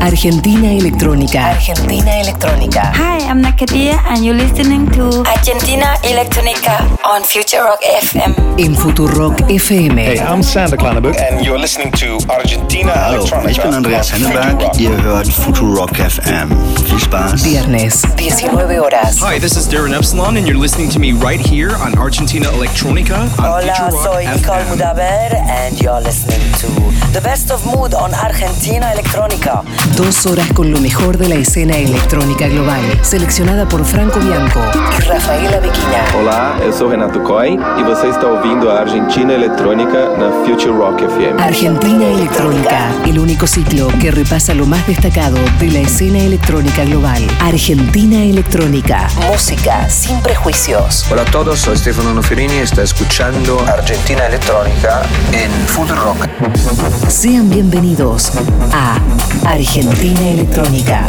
Argentina Electrónica. Argentina Electrónica. Hi, I'm Nakadia and you're listening to Argentina Electronica on Future Rock FM. En Futurock FM. Hey, I'm Sander Klanenburg and you're listening to Argentina Hallo, Electronica. ich bin Andreas Henneberg. Ihr hört Futurock FM. Viel Spaß. Viernes, 19 horas. Hi, this is Darren Epsilon, and you're listening to me right here on Argentina Electronica on Hola, Future Rock soy Nicole FM. Mudaber and you're listening to The Best of Mood on Argentina Electronica. Dos horas con lo mejor de la escena electrónica global. Seleccionada por Franco Bianco y Rafaela Bequina. Olá, eu sou Renato Coy e você está ouvindo a Argentina Eletrônica na Future Rock FM. Argentina Electrónica, el único ciclo que repasa lo más destacado de la escena electrónica global. Argentina Electrónica, música sin prejuicios. Hola a todos, soy Stefano Noferini y está escuchando Argentina Electrónica en Food Rock. Sean bienvenidos a Argentina Electrónica.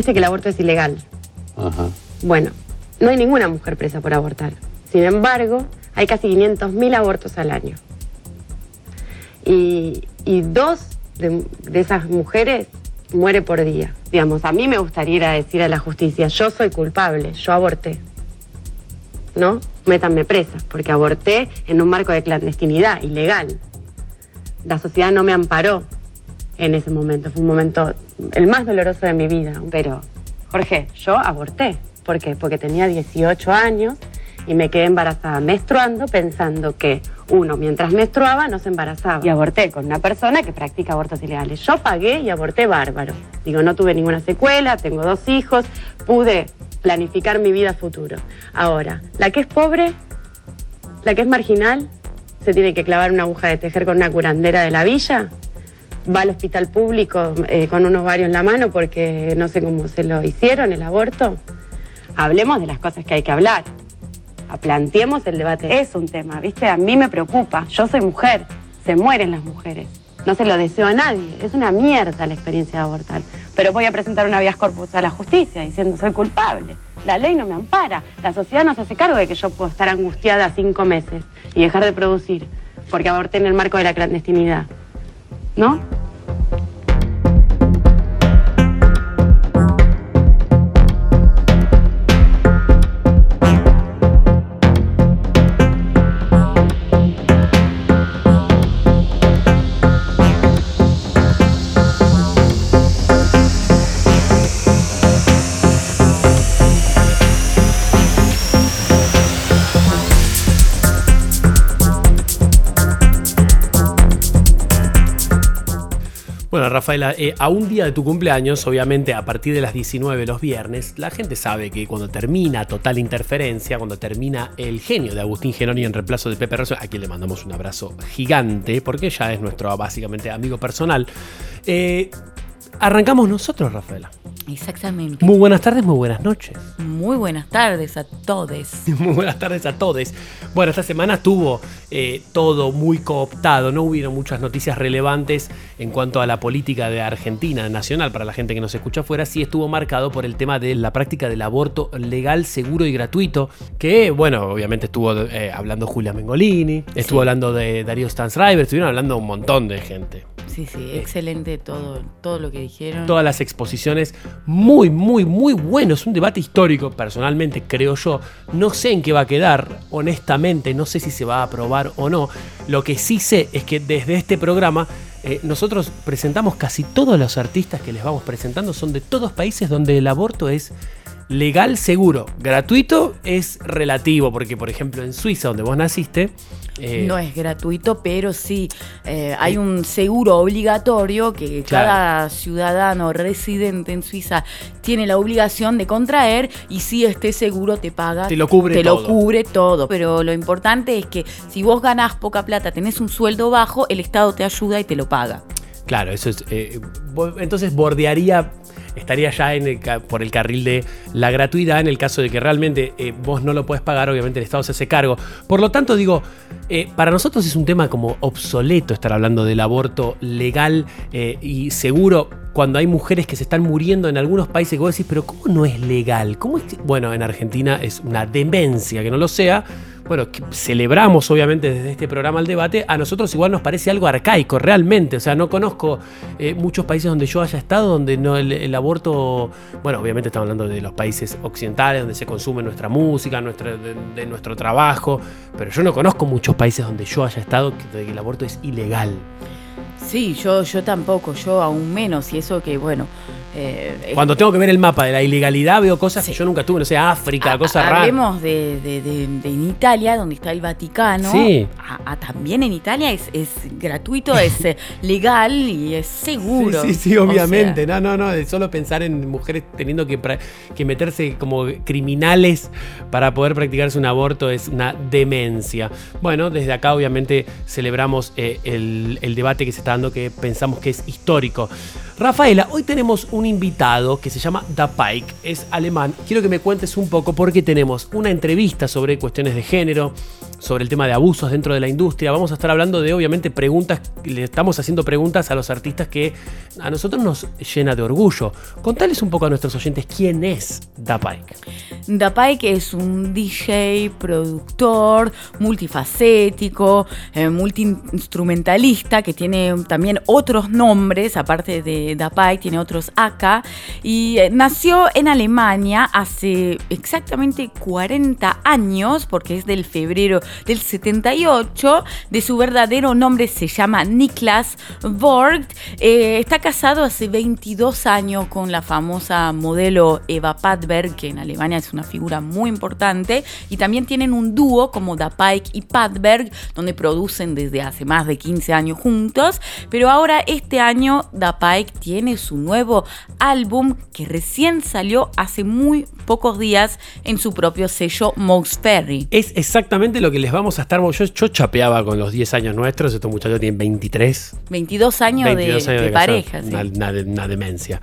Viste que el aborto es ilegal. Bueno, no hay ninguna mujer presa por abortar. Sin embargo, hay casi 500.000 abortos al año. Y, y dos de, de esas mujeres muere por día. Digamos, a mí me gustaría ir a decir a la justicia, yo soy culpable, yo aborté. ¿No? Métanme presa, porque aborté en un marco de clandestinidad, ilegal. La sociedad no me amparó en ese momento. Fue un momento el más doloroso de mi vida. Pero, Jorge, yo aborté. ¿Por qué? Porque tenía 18 años y me quedé embarazada menstruando pensando que uno, mientras menstruaba, no se embarazaba. Y aborté con una persona que practica abortos ilegales. Yo pagué y aborté bárbaro. Digo, no tuve ninguna secuela, tengo dos hijos, pude planificar mi vida futuro. Ahora, la que es pobre, la que es marginal, se tiene que clavar una aguja de tejer con una curandera de la villa va al hospital público eh, con unos ovarios en la mano porque no sé cómo se lo hicieron, el aborto. Hablemos de las cosas que hay que hablar. Planteemos el debate. Es un tema, ¿viste? A mí me preocupa. Yo soy mujer. Se mueren las mujeres. No se lo deseo a nadie. Es una mierda la experiencia de abortar. Pero voy a presentar una vía corpus a la justicia diciendo soy culpable. La ley no me ampara. La sociedad no se hace cargo de que yo puedo estar angustiada cinco meses y dejar de producir porque aborté en el marco de la clandestinidad. ¿No? Rafaela, eh, a un día de tu cumpleaños, obviamente a partir de las 19 los viernes, la gente sabe que cuando termina Total Interferencia, cuando termina El genio de Agustín Genoni en reemplazo de Pepe Rosso, a quien le mandamos un abrazo gigante, porque ya es nuestro básicamente amigo personal, eh, arrancamos nosotros, Rafaela. Exactamente. Muy buenas tardes, muy buenas noches. Muy buenas tardes a todos. Muy buenas tardes a todos. Bueno, esta semana estuvo eh, todo muy cooptado, no hubieron muchas noticias relevantes en cuanto a la política de Argentina nacional para la gente que nos escucha afuera, sí estuvo marcado por el tema de la práctica del aborto legal, seguro y gratuito, que bueno, obviamente estuvo eh, hablando Julia Mengolini, estuvo hablando de Darío Stansriver, estuvieron hablando un montón de gente. Sí, sí, excelente todo, todo lo que Todas las exposiciones muy, muy, muy bueno. Es un debate histórico, personalmente creo yo. No sé en qué va a quedar, honestamente, no sé si se va a aprobar o no. Lo que sí sé es que desde este programa eh, nosotros presentamos casi todos los artistas que les vamos presentando son de todos países donde el aborto es legal, seguro. Gratuito es relativo, porque por ejemplo en Suiza, donde vos naciste, eh, no es gratuito, pero sí eh, hay un seguro obligatorio que Claro. cada ciudadano residente en Suiza tiene la obligación de contraer y si este seguro te paga, Te lo cubre te todo. lo cubre todo. Pero lo importante es que si vos ganás poca plata, tenés un sueldo bajo, el Estado te ayuda y te lo paga. Claro, eso es. eh, entonces bordearía estaría ya en el por el carril de la gratuidad en el caso de que realmente eh, vos no lo podés pagar, obviamente el Estado se hace cargo. Por lo tanto, digo, eh, para nosotros es un tema como obsoleto estar hablando del aborto legal eh, y seguro cuando hay mujeres que se están muriendo en algunos países vos decís, pero ¿cómo no es legal? ¿Cómo es que-?" Bueno, en Argentina es una demencia que no lo sea. Bueno, celebramos obviamente desde este programa el debate, a nosotros igual nos parece algo arcaico, realmente. O sea, no conozco eh, muchos países donde yo haya estado donde no el, aborto, bueno, obviamente estamos hablando de los países occidentales, donde se consume nuestra música, nuestra, de, nuestro trabajo, pero yo no conozco muchos países donde yo haya estado donde el aborto es ilegal. Sí, yo, yo tampoco, yo aún menos. Y eso que, bueno. Eh, Cuando tengo que ver el mapa de la ilegalidad veo cosas que yo nunca tuve, no sé, África, cosas raras. Hablemos de, de- de- de en Italia, donde está el Vaticano. Sí. A- a- también en Italia es, es gratuito, es eh, legal y es seguro. Sí, sí, sí, O obviamente. no, no, no. Solo pensar en mujeres teniendo que, que meterse como criminales para poder practicarse un aborto es una demencia. Bueno, desde acá obviamente celebramos eh, el, el debate que se está dando que pensamos que es histórico. Rafaela, hoy tenemos un invitado que se llama Da Pike, es alemán. Quiero que me cuentes un poco porque tenemos una entrevista sobre cuestiones de género, sobre el tema de abusos dentro de la industria. Vamos a estar hablando de, obviamente, preguntas, le estamos haciendo preguntas a los artistas que a nosotros nos llena de orgullo. Contales un poco a nuestros oyentes quién es Da Pike. Dapai, que es un DJ, productor, multifacético, eh, multiinstrumentalista, que tiene también otros nombres, aparte de Dapai, tiene otros acá, y eh, nació en Alemania hace exactamente 40 años, porque es del febrero del 78, de su verdadero nombre se llama Niklas Vogt, Eh, está casado hace 22 años con la famosa modelo Eva Padberg, que en Alemania es una figura muy importante, y también tienen un dúo como Da Pike y Padberg, donde producen desde hace más de 15 años juntos, pero ahora este año Da Pike tiene su nuevo álbum que recién salió hace muy pocos días en su propio sello Mouse Ferry. Es exactamente lo que les vamos a estar. Yo, yo chapeaba con los 10 años nuestros, estos muchachos tienen 23. 22 años 22 de, años de de casado. pareja. sí. Una, una- una demencia.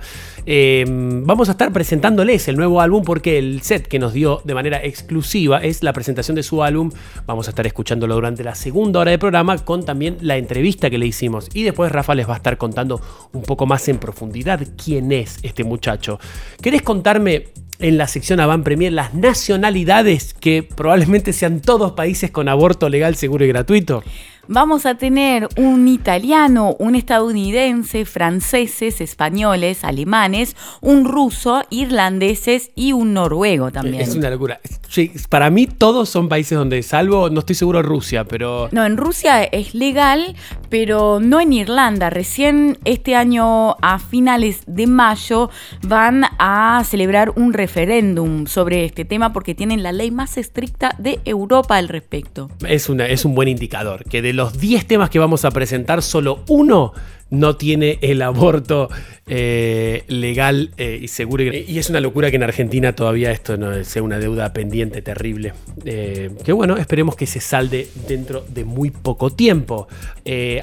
Eh, vamos a estar presentándoles el nuevo álbum porque el set que nos dio de manera exclusiva es la presentación de su álbum. Vamos a estar escuchándolo durante la segunda hora de programa con también la entrevista que le hicimos. Y después Rafa les va a estar contando un poco más en profundidad quién es este muchacho. ¿Querés contarme en la sección Avant Premier las nacionalidades que probablemente sean todos países con aborto legal, seguro y gratuito? Vamos a tener un italiano, un estadounidense, franceses, españoles, alemanes, un ruso, irlandeses y un noruego también. Es una locura. Sí, Para mí todos son países donde, salvo, no estoy seguro Rusia, pero... No, en Rusia es legal, pero no en Irlanda. Recién este año, a finales de mayo, van a celebrar un referéndum sobre este tema porque tienen la ley más estricta de Europa al respecto. Es, una, es un buen indicador, que de los 10 temas que vamos a presentar, solo uno no tiene el aborto eh, legal eh, y seguro. Y, es una locura que en Argentina todavía esto no sea una deuda pendiente terrible. Eh, que bueno, esperemos que se salde dentro de muy poco tiempo.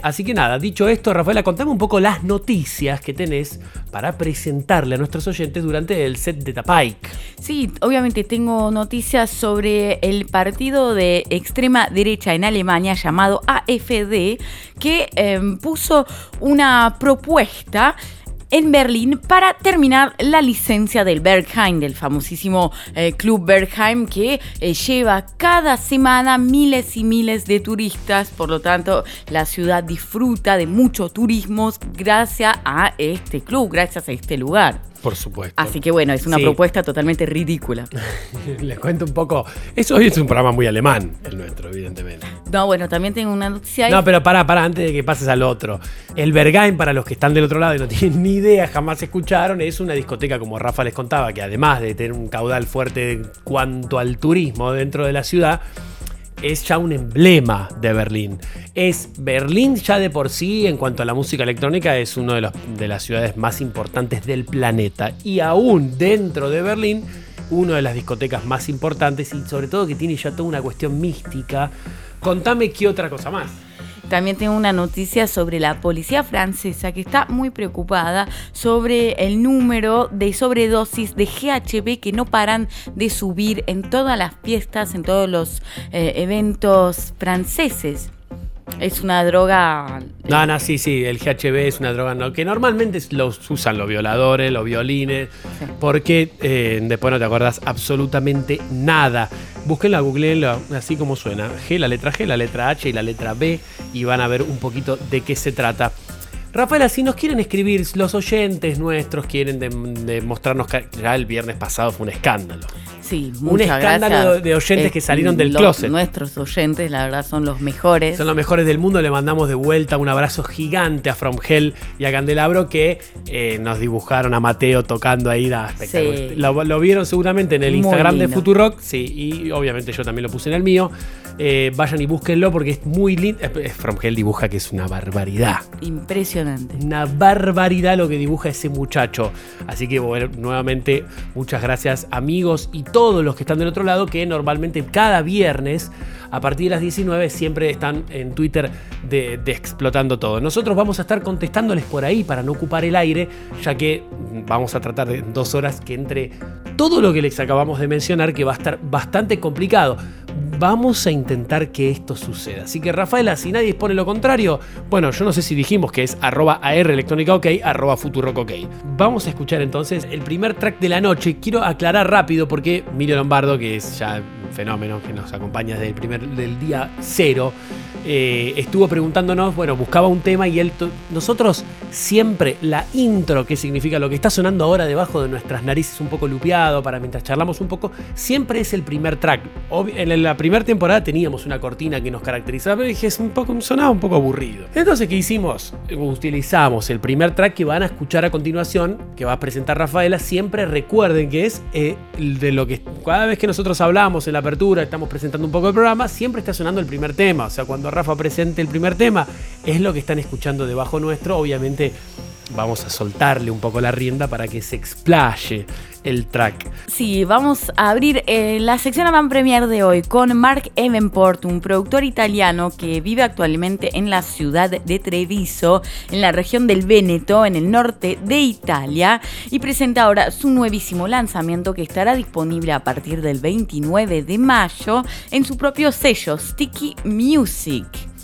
Así que nada, dicho esto, Rafaela, contame un poco las noticias que tenés para presentarle a nuestros oyentes durante el set de Tapike. Sí, obviamente tengo noticias sobre el partido de extrema derecha en Alemania llamado AFD, que eh, puso una propuesta en Berlín para terminar la licencia del Bergheim, del famosísimo eh, Club Bergheim, que eh, lleva cada semana miles y miles de turistas. Por lo tanto, la ciudad disfruta de mucho turismo gracias a este club, gracias a este lugar. Por supuesto. Así que bueno, es una Sí. propuesta totalmente ridícula. Les cuento un poco. Eso hoy es un programa muy alemán, el nuestro, evidentemente. No, bueno, también tengo una noticia. No, pero pará, pará, antes de que pases al otro. El Berghain, para los que están del otro lado y no tienen ni idea, jamás escucharon, es una discoteca, como Rafa les contaba, que además de tener un caudal fuerte en cuanto al turismo dentro de la ciudad, es ya un emblema de Berlín. Es Berlín ya de por sí, en cuanto a la música electrónica, es una de, las ciudades más importantes del planeta. Y aún dentro de Berlín, una de las discotecas más importantes y sobre todo que tiene ya toda una cuestión mística. Contame qué otra cosa más. También tengo una noticia sobre la policía francesa que está muy preocupada sobre el número de sobredosis de GHB que no paran de subir en todas las fiestas, en todos los eh, eventos franceses. Es una droga. No, no, sí, sí, el GHB es una droga no, que normalmente los usan los violadores, los violines, porque eh, después no te acordás absolutamente nada. Búsquenlo, googleenlo, así como suena. G, la letra G, la letra H y la letra B, y van a ver un poquito de qué se trata. Rafaela, si nos quieren escribir, los oyentes nuestros quieren demostrarnos que ya el viernes pasado fue un escándalo. Sí, un escándalo de oyentes que salieron del closet. Nuestros oyentes, la verdad, son los mejores. Son los mejores del mundo. Le mandamos de vuelta un abrazo gigante a From Hell y a Candelabro que eh, nos dibujaron a Mateo tocando ahí. Da lo, vieron seguramente en el Instagram de Futurock. Sí, y obviamente yo también lo puse en el mío. Eh, vayan y búsquenlo porque es muy lindo. From Hell dibuja que es una barbaridad. Impresionante. Una barbaridad lo que dibuja ese muchacho. Así que bueno, nuevamente muchas gracias amigos y todos los que están del otro lado que normalmente cada viernes a partir de las 19 siempre están en Twitter de, explotando todo. Nosotros vamos a estar contestándoles por ahí para no ocupar el aire, ya que vamos a tratar de dos horas que entre todo lo que les acabamos de mencionar, que va a estar bastante complicado. Vamos a intentar que esto suceda. Así que Rafaela, si nadie expone lo contrario, bueno, yo no sé si dijimos que es arroba AR electrónica ok, arroba futurock ok. Vamos a escuchar entonces el primer track de la noche. Quiero aclarar rápido porque Emilio Lombardo, que es ya un fenómeno que nos acompaña desde el primer del día cero, eh, estuvo preguntándonos, bueno, buscaba un tema y él, nosotros siempre la intro, que significa lo que está sonando ahora debajo de nuestras narices un poco lupeado para mientras charlamos un poco, siempre es el primer track. en la primera temporada teníamos una cortina que nos caracterizaba, pero dije, es un poco, sonaba un poco aburrido. Entonces, ¿qué hicimos? Utilizamos el primer track que van a escuchar a continuación, que va a presentar Rafaela, siempre recuerden que es eh, de lo que cada vez que nosotros hablamos en la apertura, estamos presentando un poco el programa, siempre está sonando el primer tema, o sea, cuando Rafa presente el primer tema, es lo que están escuchando debajo nuestro. Obviamente vamos a soltarle un poco la rienda para que se explaye el track. Sí, vamos a abrir eh, la sección Avant Premier de hoy con Mark Evenport, un productor italiano que vive actualmente en la ciudad de Treviso, en la región del Véneto, en el norte de Italia, y presenta ahora su nuevísimo lanzamiento que estará disponible a partir del 29 de mayo en su propio sello Sticky Music.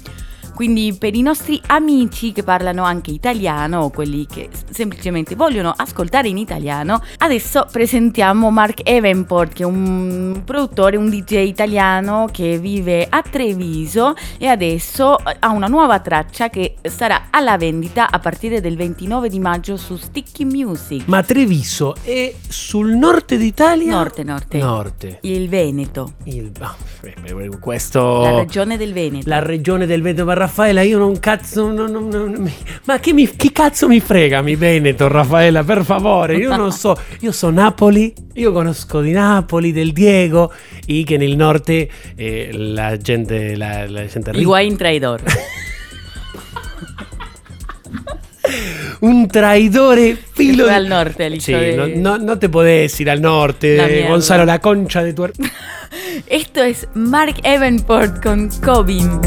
Quindi per i nostri amici che parlano anche italiano o quelli che semplicemente vogliono ascoltare in italiano, adesso presentiamo Mark Evenport che è un produttore, un DJ italiano che vive a Treviso e adesso ha una nuova traccia che sarà alla vendita a partire del 29 di maggio su Sticky Music. Ma Treviso è sul nord d'Italia? Norte, norte. Norte. Il Veneto. Il, oh, questo... La regione del Veneto. La regione del Veneto, Raffaella, io non cazzo. Non, non, non, ma che, mi, che cazzo mi frega mi Veneto, Raffaella, per favore? Io non so. Io so Napoli, io conosco di Napoli, del Diego, e che nel nord eh, la gente. La, la gente Higuaín traidor. un traidore filo al norte, sí, de... no, no, no, te podés ir al norte, Gonzalo, la concha de tu Esto es Mark Evenport con Cobin.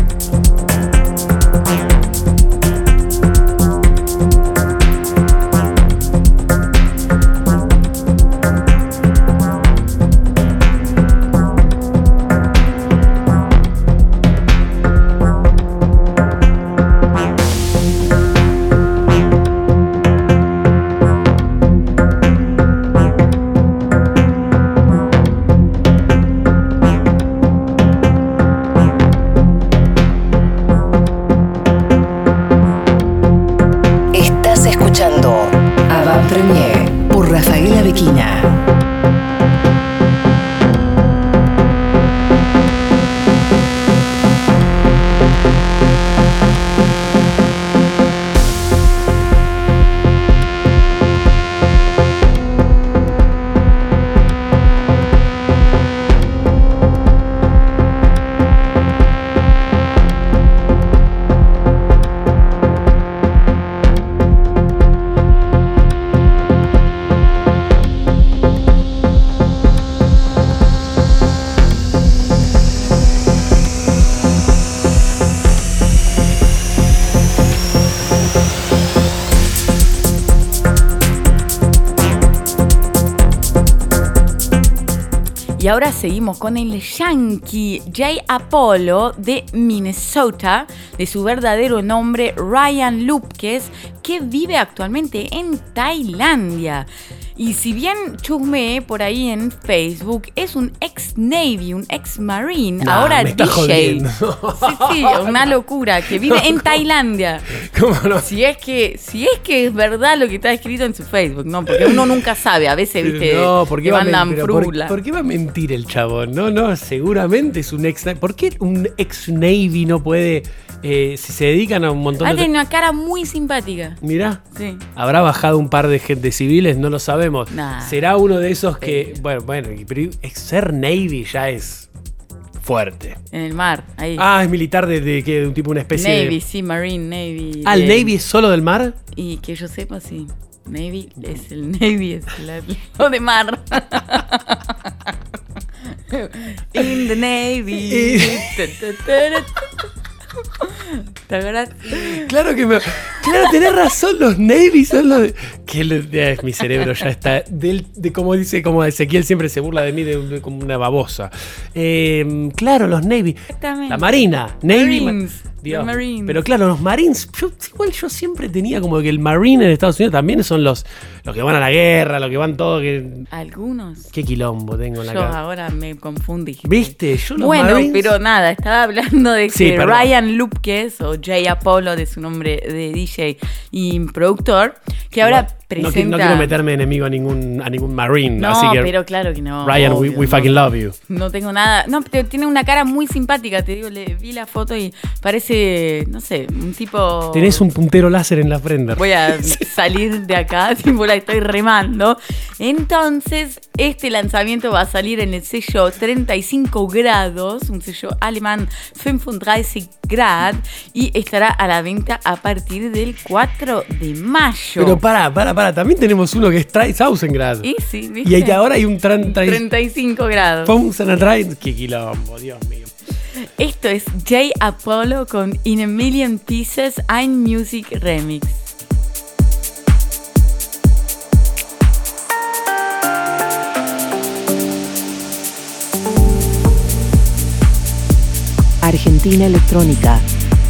Y ahora seguimos con el yankee Jay Apollo de Minnesota, de su verdadero nombre Ryan Lupkes, que vive actualmente en Tailandia. Y si bien chusmeé por ahí en Facebook, es un ex Navy, un ex Marine, Nah, ahora DJ. jodiendo. Sí, sí, una locura, que vive en Tailandia. ¿Cómo no? Si es que, si es que es verdad lo que está escrito en su Facebook, ¿no? Porque uno nunca sabe, a veces, viste, no, ¿por qué que va a mandan por- frula. ¿por, qué va a mentir el chabón? No, no, seguramente es un ex. ¿Por qué un ex Navy no puede, eh, si se dedican a un montón Ah, de... tiene una cara muy simpática. Mirá, Sí. habrá bajado un par de gente civiles, no lo sabemos. Nah. Será uno de esos que, bueno, bueno, pero ser Navy ya es fuerte. En el mar, ahí. Ah, es militar de, de, un tipo, una especie Navy, de... sí, Marine, Navy. Ah, ¿el eh, Navy es solo del mar? Y que yo sepa, sí. Navy es el Navy, es lo de mar. In the Navy. ¿Te acuerdas? Claro que me. Claro, tenés razón, los Navy son los. que lo- mi cerebro ya está. Del, de como dice, como Ezequiel siempre se burla de mí de, de- como una babosa. Eh, claro, los Navy. Exactamente. La Marina. Navy. Marines. Marines. Pero claro, los Marines. Yo, igual yo siempre tenía como que el Marine en Estados Unidos también son los, los que van a la guerra, los que van todo. Que, Algunos. qué quilombo tengo en la Yo cara. ahora me confundí. ¿Viste? Yo los Bueno, Marines- pero nada, estaba hablando de Sí, que perdón. Ryan Lupkes, o Jay Apollo de su nombre de DJ y productor, que ahora No, presenta... no quiero meterme enemigo a ningún, a ningún Marine. No, así que. pero claro que no. Ryan, we, obvio, we fucking love you. No tengo nada. No, pero tiene una cara muy simpática, te digo, le vi la foto y parece, no sé, un tipo. Tenés un puntero láser en la frente. Voy a salir de acá, tipo la estoy remando. Entonces, este lanzamiento va a salir en el sello 35 grados, un sello alemán 35 Grad, y estará a la venta a partir del 4 de mayo. Pero para, para, para. También tenemos uno que es 3000 grados. y sí, ¿viste? Y ahora hay un tran, tran, 35 grados. Thousand Drive. Qué quilombo, Dios mío. Esto es Jay Apollo con In a Million Pieces Ein Music Remix. Argentina Electrónica.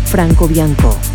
Franco Bianco.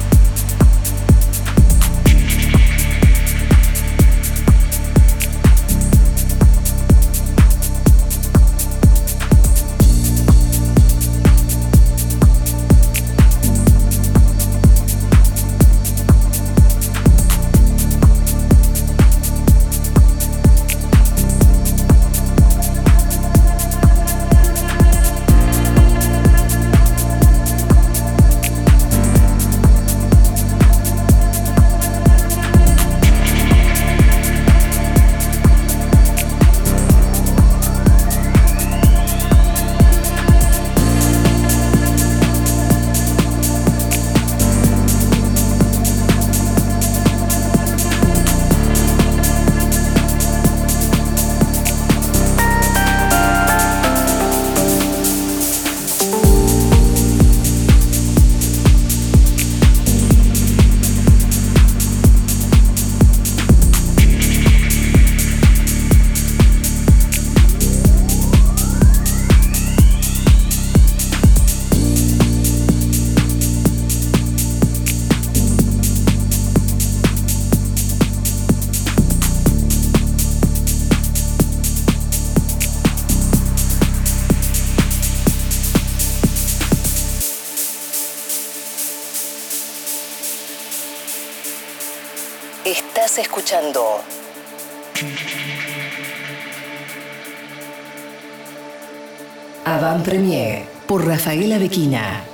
Rafaela Bequina.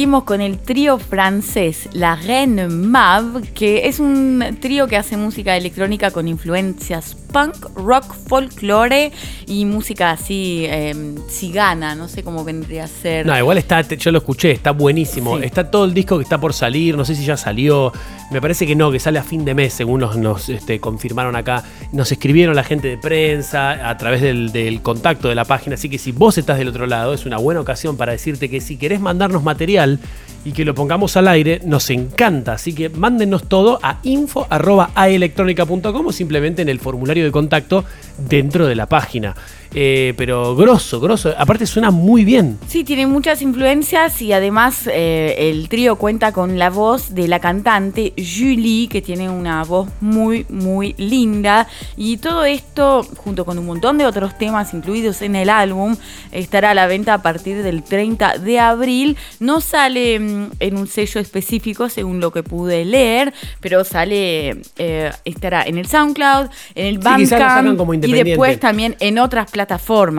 Seguimos con el trío francés La Reine Mab, que es un trío que hace música electrónica con influencias punk, rock, folklore y música así eh, cigana, no sé cómo vendría a ser. No, igual está, yo lo escuché, está buenísimo. Sí. Está todo el disco que está por salir, no sé si ya salió. Me parece que no, que sale a fin de mes, según nos, nos, este, confirmaron acá. Nos escribieron la gente de prensa a través del, del contacto de la página. Así que si vos estás del otro lado, es una buena ocasión para decirte que si querés mandarnos material y que lo pongamos al aire, nos encanta. Así que mándenos todo a info.aelectronica.com o simplemente en el formulario de contacto dentro de la página. Eh, pero grosso, grosso. Aparte suena muy bien. Sí, tiene muchas influencias y además eh, el trío cuenta con la voz de la cantante Julie, que tiene una voz muy, muy linda. Y todo esto, junto con un montón de otros temas incluidos en el álbum, estará a la venta a partir del 30 de abril. No sale mm, en un sello específico, según lo que pude leer, pero sale, eh, estará en el SoundCloud, en el Sí, Bandcamp como y después también en otras plataformas.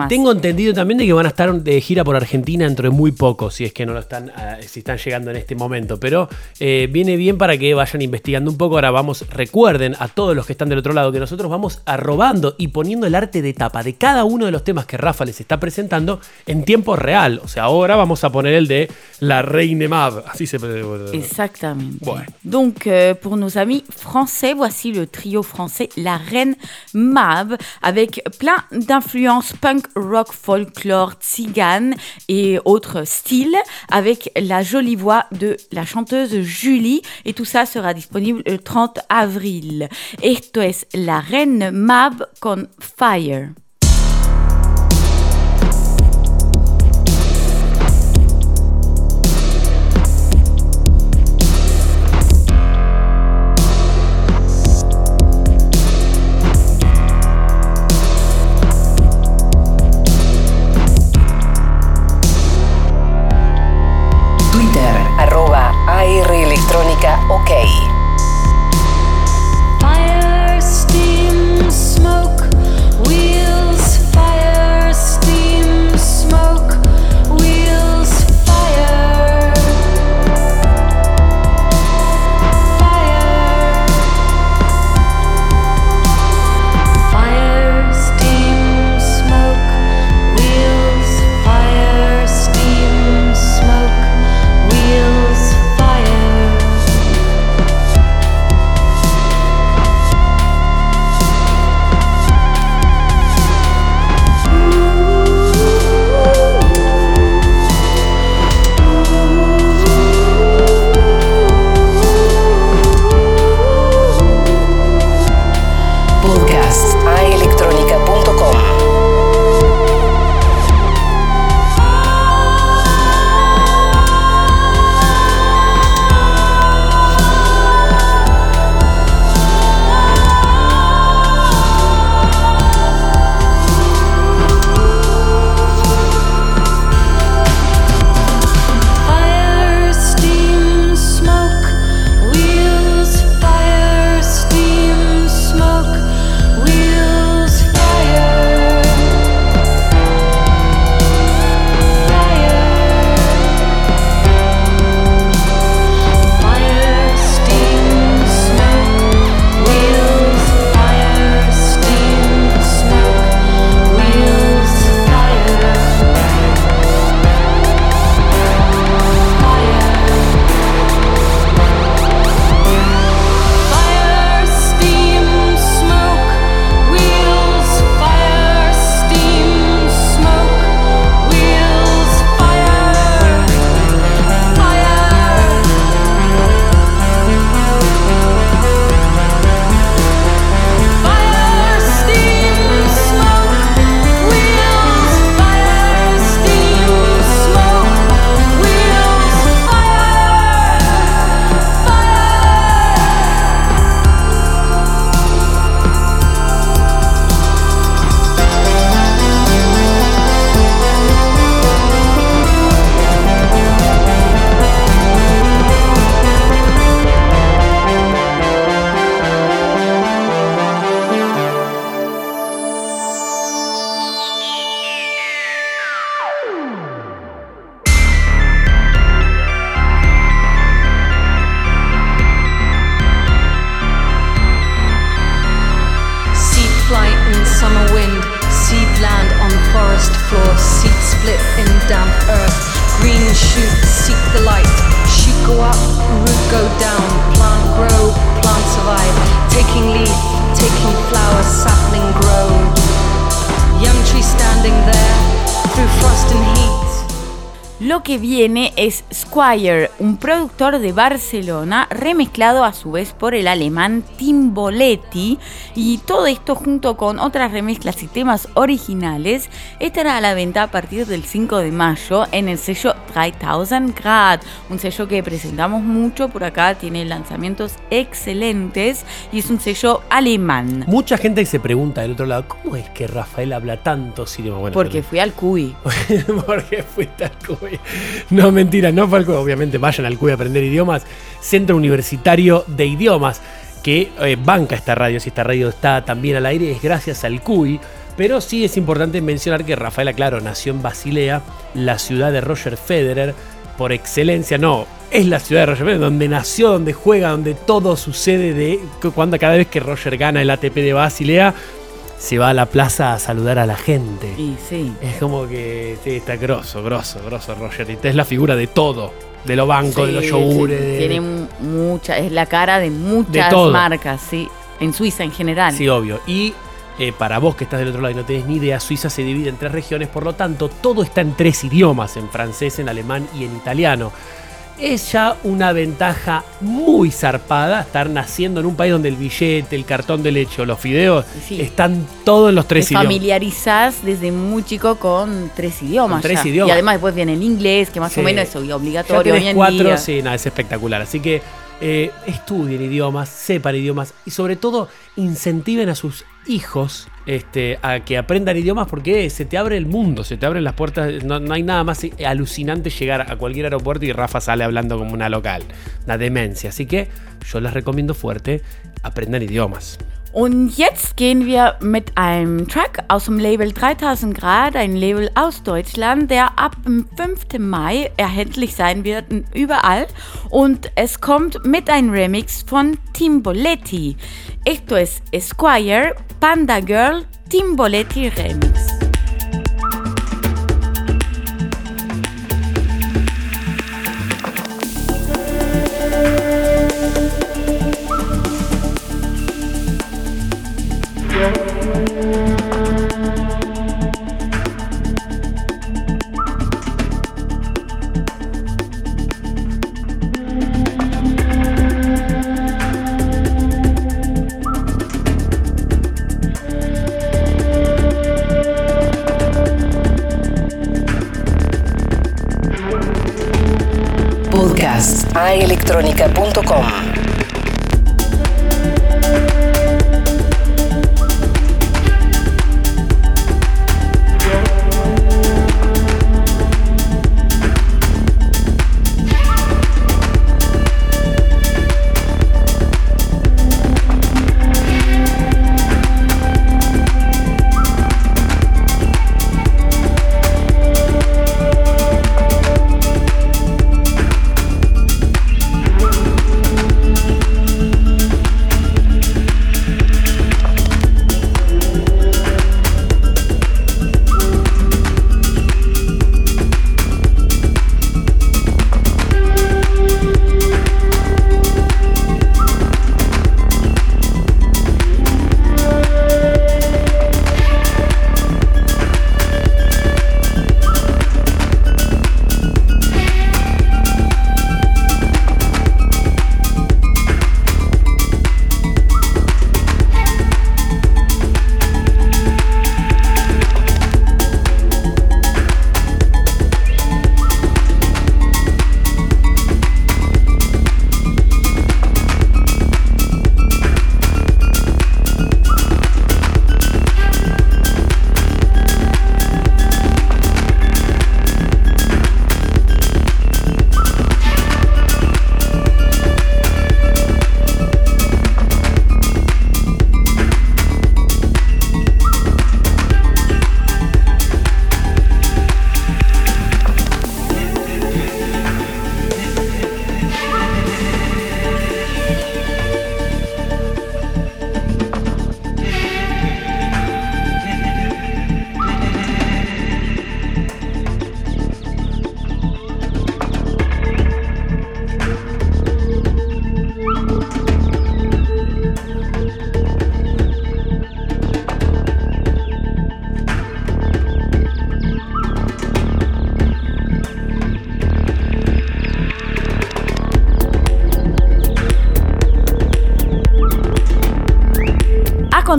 Tengo entendido también de que van a estar de gira por Argentina dentro de muy poco, si es que no lo están, ah, si están llegando en este momento. Pero eh, viene bien para que vayan investigando un poco. Ahora vamos, recuerden a todos los que están del otro lado que nosotros vamos arrobando y poniendo el arte de tapa de cada uno de los temas que Rafa les está presentando en tiempo real. O sea, ahora vamos a poner el de La Reine Mab. Así se Exactement. Bueno. Donc, euh, pour nos amis français, voici le trio français La Reine Mab, avec plein d'influences punk, rock, folklore, tzigane et autres styles, avec la jolie voix de la chanteuse Julie. Et tout ça sera disponible le 30 avril. Esto es La Reine Mab con Fire. Un productor de Barcelona, remezclado a su vez por el alemán Timboletti, y todo esto junto con otras remezclas y temas originales estará a la venta a partir del 5 de mayo en el sello 3000 Grad, un sello que presentamos mucho por acá, tiene lanzamientos excelentes y es un sello alemán. Mucha gente se pregunta del otro lado, ¿cómo es que Rafael habla tantos idiomas? Bueno, Porque fui al CUI. Porque fuiste al CUI. No, mentira, no fue al CUI. Obviamente vayan al CUI a aprender idiomas. Centro Universitario de Idiomas, que eh, banca esta radio. Si esta radio está también al aire, es gracias al CUI. Pero sí es importante mencionar que Rafaela, claro, nació en Basilea, la ciudad de Roger Federer, por excelencia, no, es la ciudad de Roger Federer, donde nació, donde juega, donde todo sucede de cuando cada vez que Roger gana el ATP de Basilea, se va a la plaza a saludar a la gente. Y sí. Es como que sí, está grosso, grosso, grosso Roger. Y es la figura de todo. De los bancos, de los yogures. sí, de- Tiene mu- mucha, es la cara de muchas De marcas, sí. En Suiza en general. Sí, obvio. Y eh, para vos que estás del otro lado y no tenés ni idea, Suiza se divide en tres regiones, por lo tanto, todo está en tres idiomas, en francés, en alemán y en italiano. Es ya una ventaja muy zarpada estar naciendo en un país donde el billete, el cartón de leche o los fideos están todos en los tres Te idiomas. familiarizás desde muy chico con tres idiomas. Con tres ya. idiomas. Y además después viene el inglés, que más Sí. o menos es Ya obligatorio hoy tenés en cuatro, día. sí, nada, es espectacular. Así que eh, estudien idiomas, sepan idiomas y sobre todo incentiven a sus hijos este, a que aprendan idiomas porque se te abre el mundo, se te abren las puertas. No, no hay nada más alucinante llegar a cualquier aeropuerto y Rafa sale hablando como una local. Una demencia. Así que yo les recomiendo fuerte, aprendan idiomas. Und jetzt gehen wir mit einem Track aus dem Label 3000 Grad, ein Label aus Deutschland, der ab dem 5. Mai erhältlich sein wird überall. Und es kommt mit einem Remix von Timboletti. Esto es Esquire, Panda Girl, Timboletti Remix. aelectronica.com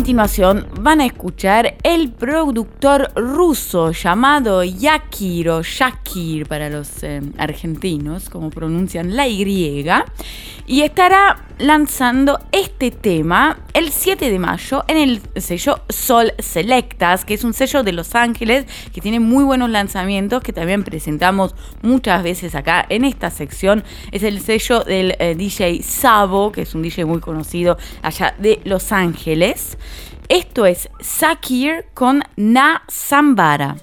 continuación van a escuchar el productor ruso llamado Yakiro, Shakir para los eh, argentinos, como pronuncian la Y, y estará lanzando este tema el 7 de mayo en el sello Sol Selectas, que es un sello de Los Ángeles que tiene muy buenos lanzamientos que también presentamos muchas veces acá en esta sección. Es el sello del eh, DJ Sabo, que es un DJ muy conocido allá de Los Ángeles. Esto es Sakir con Na Zambara.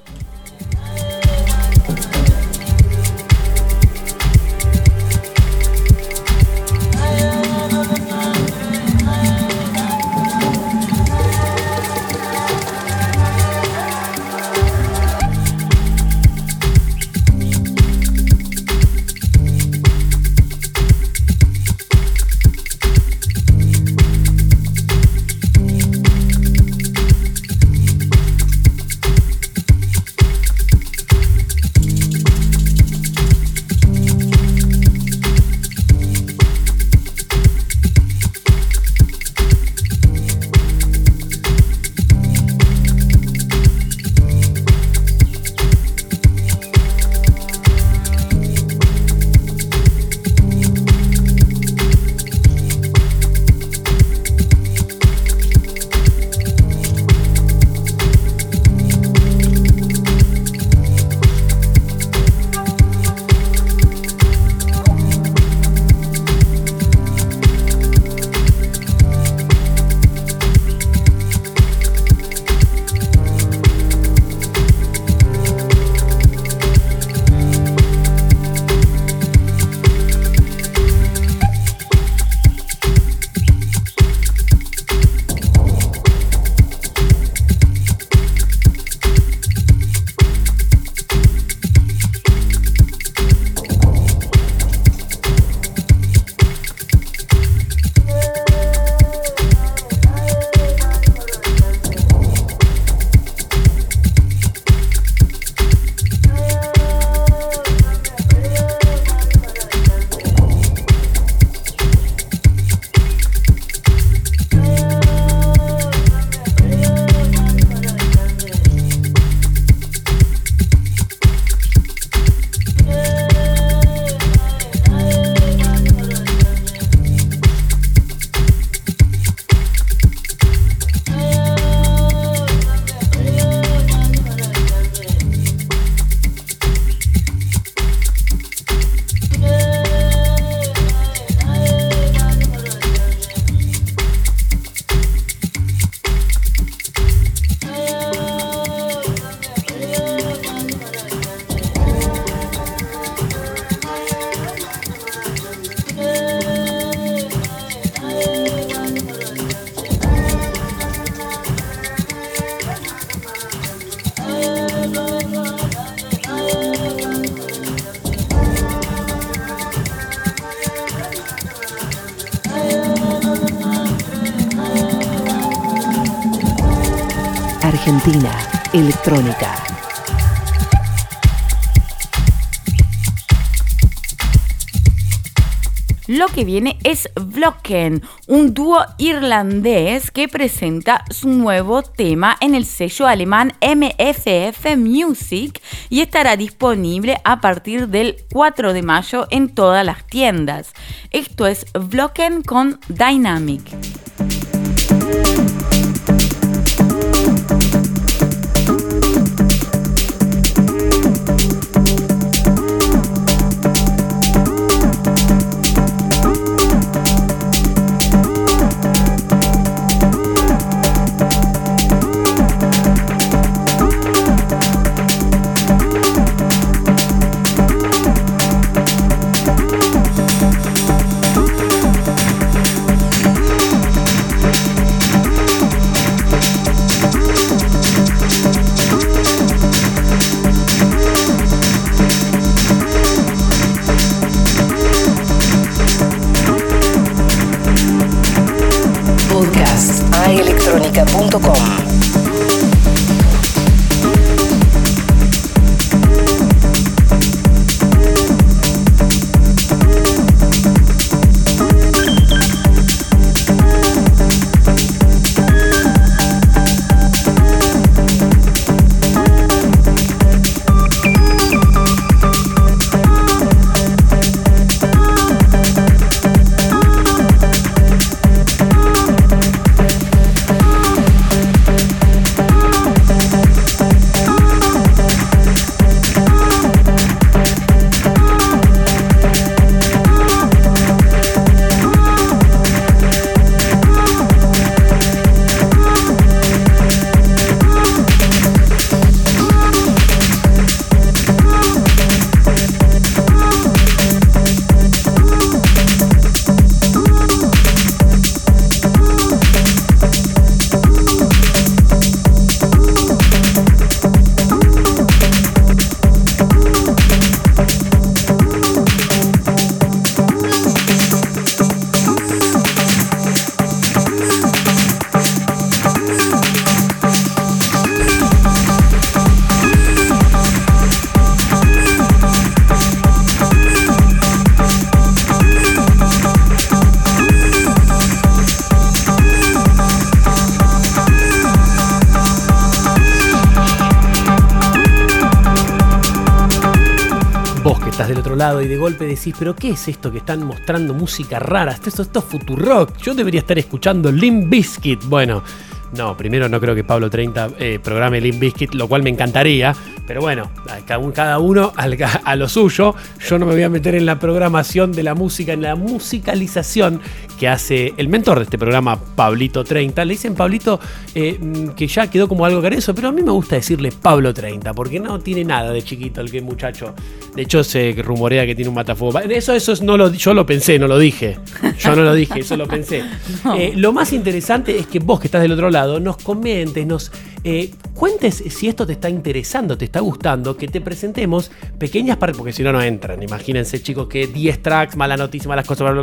Argentina Electrónica. Lo que viene es Vloken, un dúo irlandés que presenta su nuevo tema en el sello alemán MFF Music y estará disponible a partir del 4 de mayo en todas las tiendas. Esto es Vloken con Dynamic. Golpe decís, pero ¿qué es esto que están mostrando música rara? Esto, esto es Futurock. Yo debería estar escuchando Limp Bizkit. Bueno, no, primero no creo que Pablo 30 eh, programe Limp Bizkit, lo cual me encantaría. Pero bueno, cada uno a lo suyo. Yo no me voy a meter en la programación de la música, en la musicalización que hace el mentor de este programa, Pablito 30. Le dicen Pablito eh, que ya quedó como algo carezo, pero a mí me gusta decirle Pablo 30, porque no tiene nada de chiquito el que muchacho. De hecho, se rumorea que tiene un matafuego. Eso, eso no lo, yo lo pensé, no lo dije. Yo no lo dije, eso lo pensé. Eh, lo más interesante es que vos que estás del otro lado nos comentes, nos eh, cuentes si esto te está interesando, te está gustando, que te presentemos pequeñas partes, porque si no, no entran. Imagínense, chicos, que 10 tracks, mala noticia, malas cosas,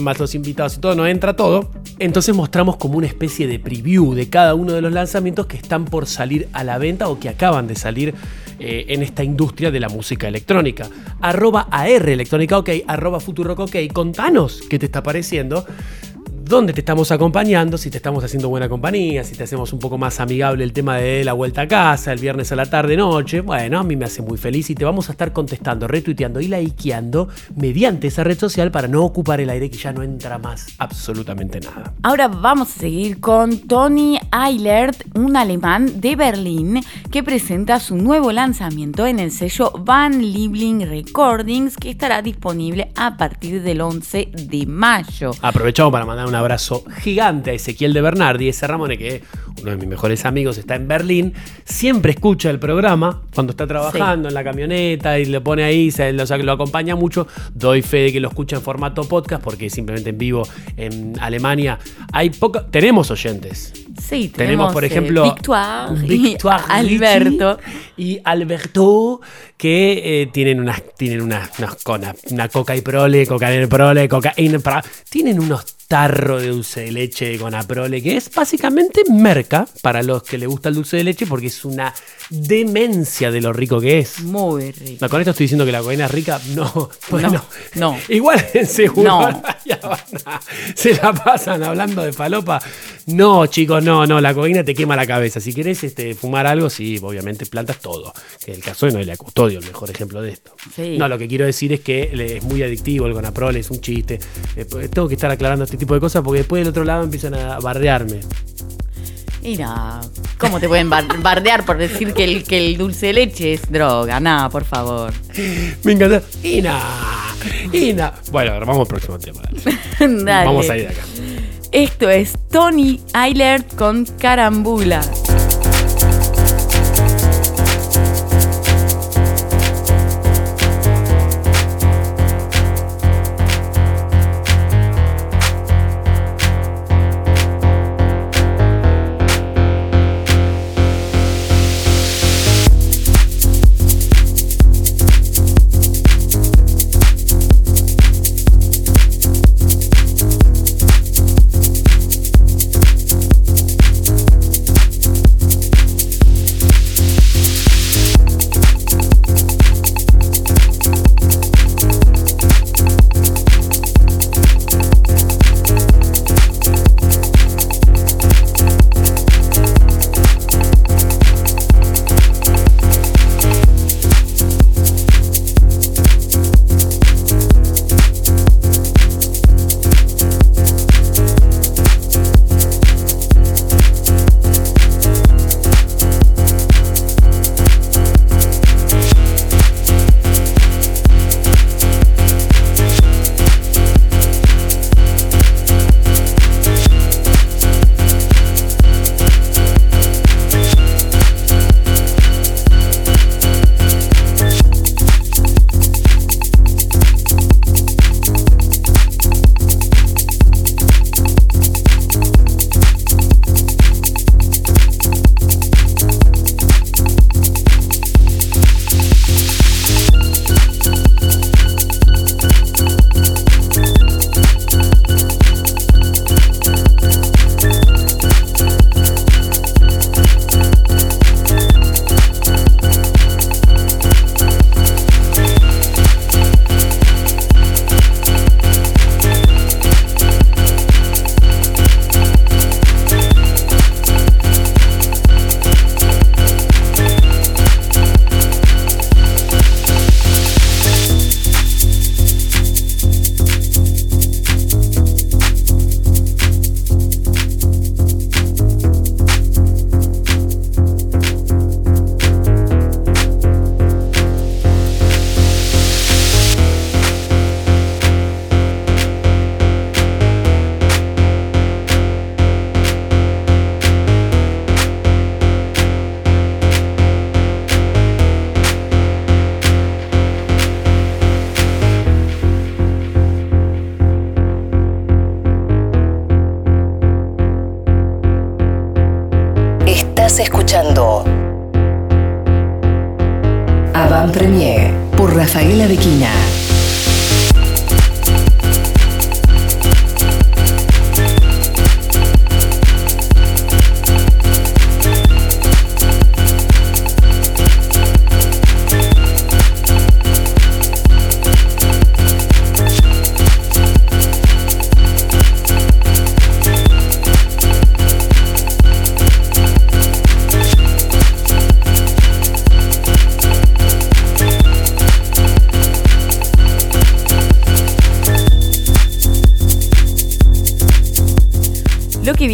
más los invitados y todo, no entra todo. Entonces mostramos como una especie de preview de cada uno de los lanzamientos que están por salir a la venta o que acaban de salir eh, en esta industria de la música electrónica. Arroba AR electrónica ok, arroba Futurock ok, contanos qué te está pareciendo dónde te estamos acompañando, si te estamos haciendo buena compañía, si te hacemos un poco más amigable el tema de la vuelta a casa, el viernes a la tarde, noche. Bueno, a mí me hace muy feliz y te vamos a estar contestando, retuiteando y likeando mediante esa red social para no ocupar el aire que ya no entra más absolutamente nada. Ahora vamos a seguir con Tony Eilert, un alemán de Berlín que presenta su nuevo lanzamiento en el sello Van Liebling Recordings que estará disponible a partir del 11 de mayo. Aprovechamos para mandar una abrazo gigante a Ezequiel de Bernardi, ese Ramone que uno de mis mejores amigos está en Berlín, siempre escucha el programa cuando está trabajando en la camioneta y le pone ahí, se, lo, lo acompaña mucho. Doy fe de que lo escucha en formato podcast porque simplemente en vivo en Alemania hay poco, tenemos oyentes. Sí, tenemos, por ejemplo Victoire, Victoire y Alberto y Alberto que eh, tienen unas tienen unas, una, una coca y prole, cocaína y prole, cocaína, tienen unos tarro de dulce de leche con aprole, que es básicamente merca para los que les gusta el dulce de leche, porque es una demencia de lo rico que es. Muy rico. con esto estoy diciendo que la cocaína es rica. No, bueno, no. Igual en seguro se la pasan hablando de falopa. No, chicos, no, no, la cocaína te quema la cabeza. Si querés este, fumar algo, sí, obviamente plantas todo. Que el caso de Noelia Custodio, el mejor ejemplo de esto. No, lo que quiero decir es que es muy adictivo el gonaprole, es un chiste. Eh, pues, tengo que estar aclarando este tipo de cosas porque después del otro lado empiezan a bardearme. Mira, ¿cómo te pueden bardear por decir que el, que el dulce de leche es droga? Nada, por favor. Me encanta. Y nada, y nada. Bueno, vamos al próximo tema. Dale. Vamos a ir de acá. Esto es Tony Eilert con Carambula.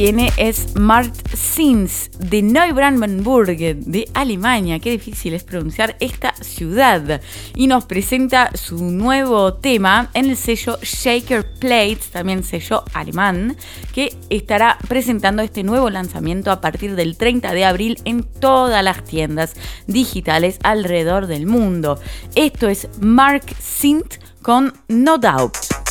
Es Mart Sins de Neubrandenburg, de Alemania. Qué difícil es pronunciar esta ciudad. Y nos presenta su nuevo tema en el sello Shaker Plates, también sello alemán, que estará presentando este nuevo lanzamiento a partir del 30 de abril en todas las tiendas digitales alrededor del mundo. Esto es Mark Sint con No Doubt.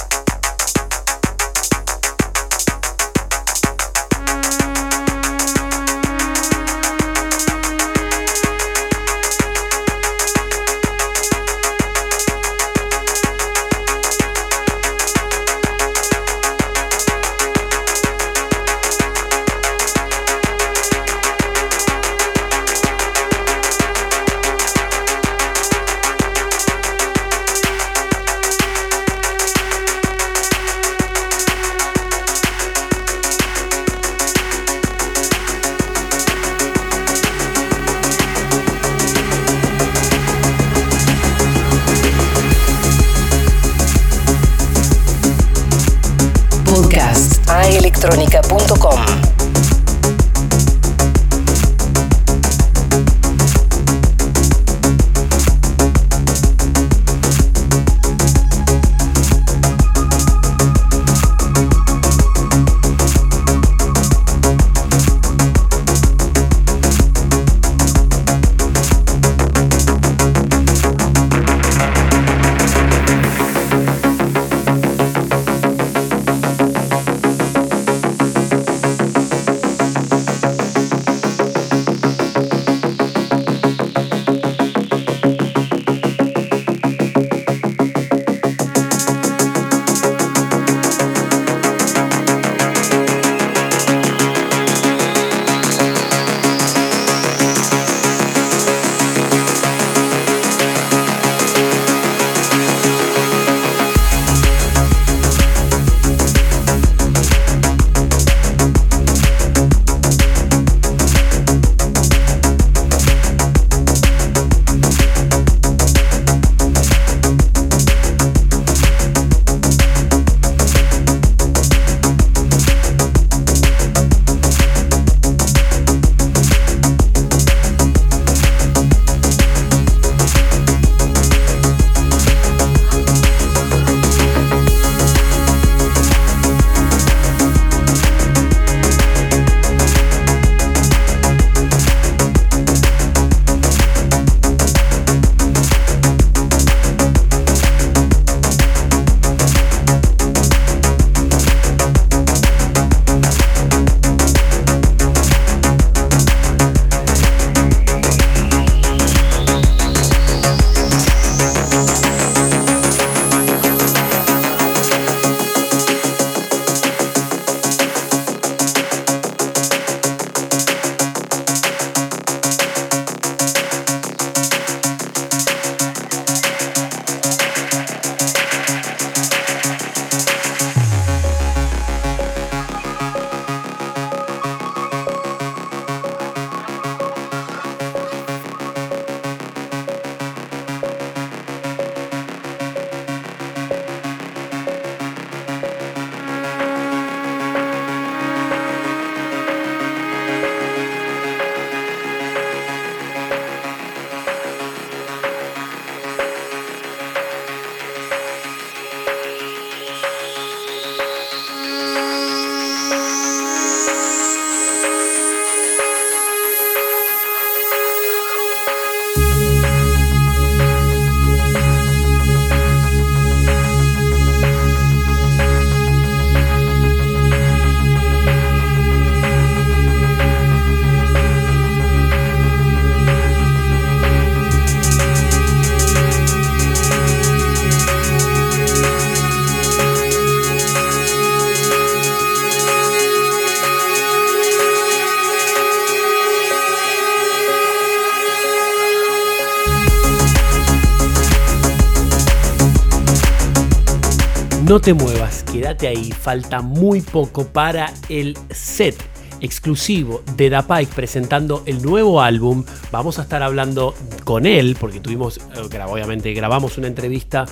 Quédate ahí, falta muy poco para el set exclusivo de Da Pike presentando el nuevo álbum. Vamos a estar hablando con él, porque tuvimos, eh, obviamente grabamos una entrevista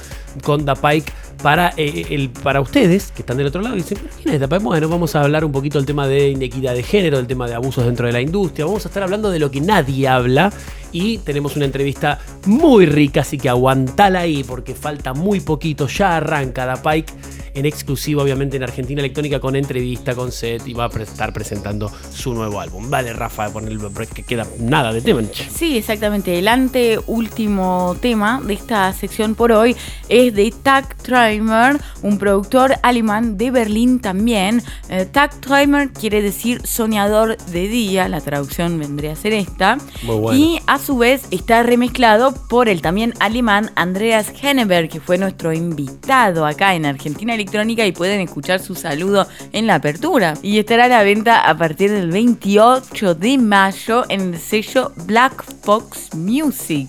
con Da Pike para, eh, el, para ustedes que están del otro lado y dicen, ¿quién es Da Pike? Bueno, vamos a hablar un poquito del tema de inequidad de género, del tema de abusos dentro de la industria. Vamos a estar hablando de lo que nadie habla y tenemos una entrevista muy rica, así que aguantala ahí porque falta muy poquito. Ya arranca Da Pike en exclusiva, obviamente, en Argentina Electrónica con entrevista, con set y va a estar presentando su nuevo álbum. Vale, Rafa, poner que queda nada de tema. Sí, exactamente. El anteúltimo tema de esta sección por hoy es de Tag Treimer, un productor alemán de Berlín también. Eh, Tag Treimer quiere decir soñador de día, la traducción vendría a ser esta. Y a su vez está remezclado por el también alemán Andreas Henneberg, que fue nuestro invitado acá en Argentina electrónica y pueden escuchar su saludo en la apertura. Y estará a la venta a partir del 28 de mayo en el sello Black Fox Music.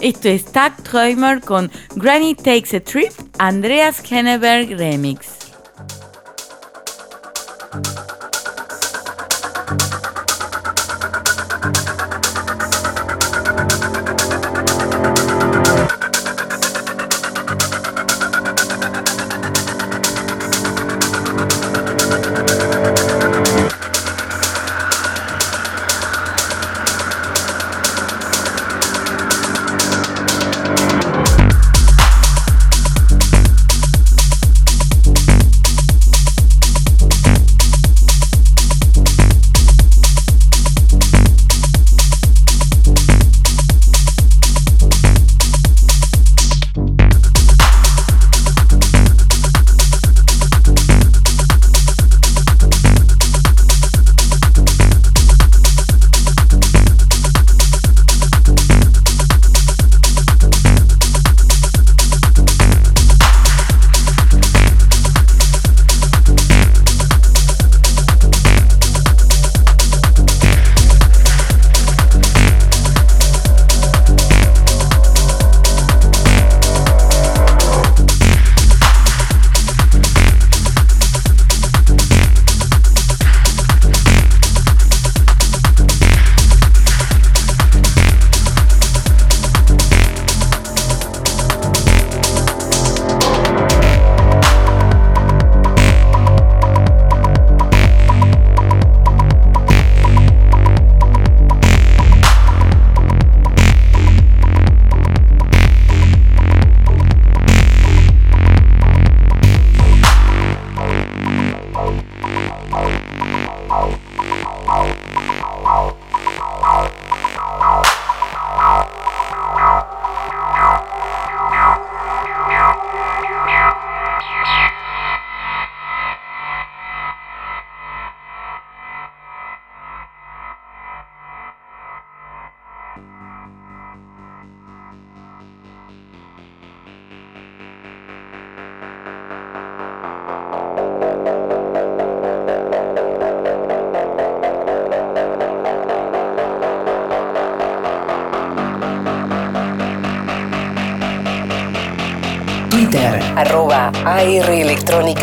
Esto es Tag Träumer con Granny Takes a Trip, Andreas Henneberg Remix.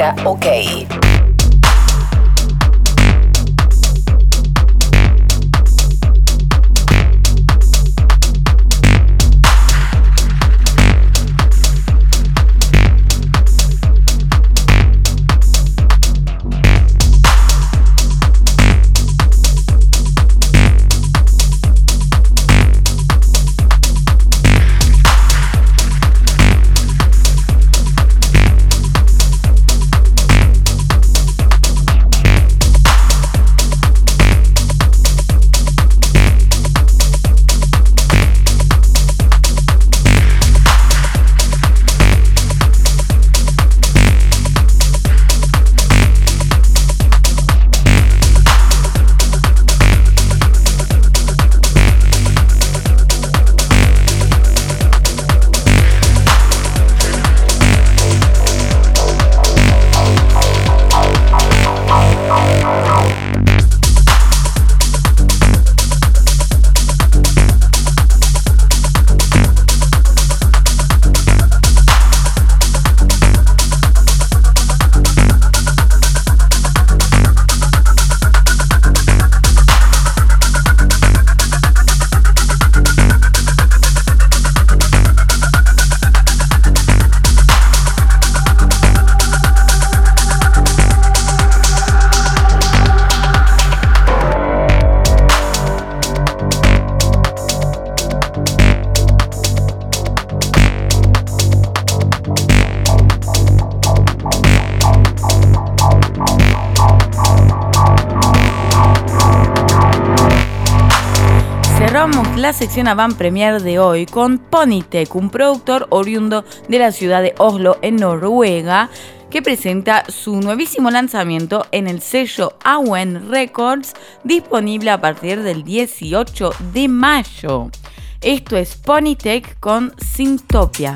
Electrónica OK. La sección Avant Premier de hoy con Ponytech, un productor oriundo de la ciudad de Oslo, en Noruega, que presenta su nuevísimo lanzamiento en el sello Awen Records, disponible a partir del 18 de mayo. Esto es Ponytech con Syntopia.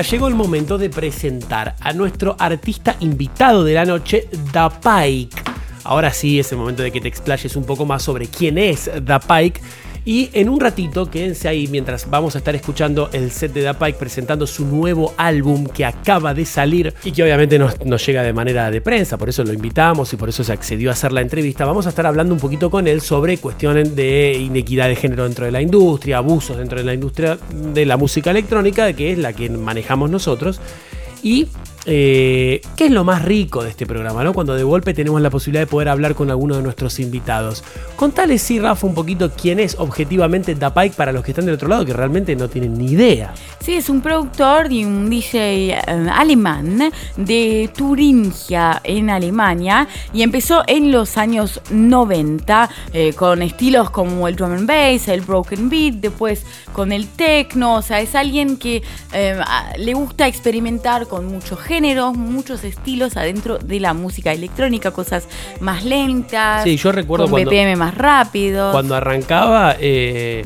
Llegó el momento de presentar a nuestro artista invitado de la noche, Da Pike. Ahora sí es el momento de que te explayes un poco más sobre quién es Da Pike Y en un ratito, quédense ahí mientras vamos a estar escuchando el set de Da Pike presentando su nuevo álbum que acaba de salir y que obviamente nos, llega de manera de prensa, por eso lo invitamos y por eso se accedió a hacer la entrevista. Vamos a estar hablando un poquito con él sobre cuestiones de inequidad de género dentro de la industria, abusos dentro de la industria de la música electrónica, que es la que manejamos nosotros. Y eh, qué es lo más rico de este programa, ¿no? Cuando de golpe tenemos la posibilidad de poder hablar con alguno de nuestros invitados. Contale, sí, Rafa, un poquito quién es objetivamente Dapike para los que están del otro lado, que realmente no tienen ni idea. Sí, es un productor y un DJ eh, alemán de Turingia en Alemania y empezó en los años 90 eh, con estilos como el drum and bass, el broken beat, después con el techno, o sea, es alguien que le gusta experimentar con muchos géneros, muchos estilos adentro de la música electrónica, cosas más lentas, Sí, yo recuerdo con cuando- BPM más rápidos. Cuando arrancaba, eh,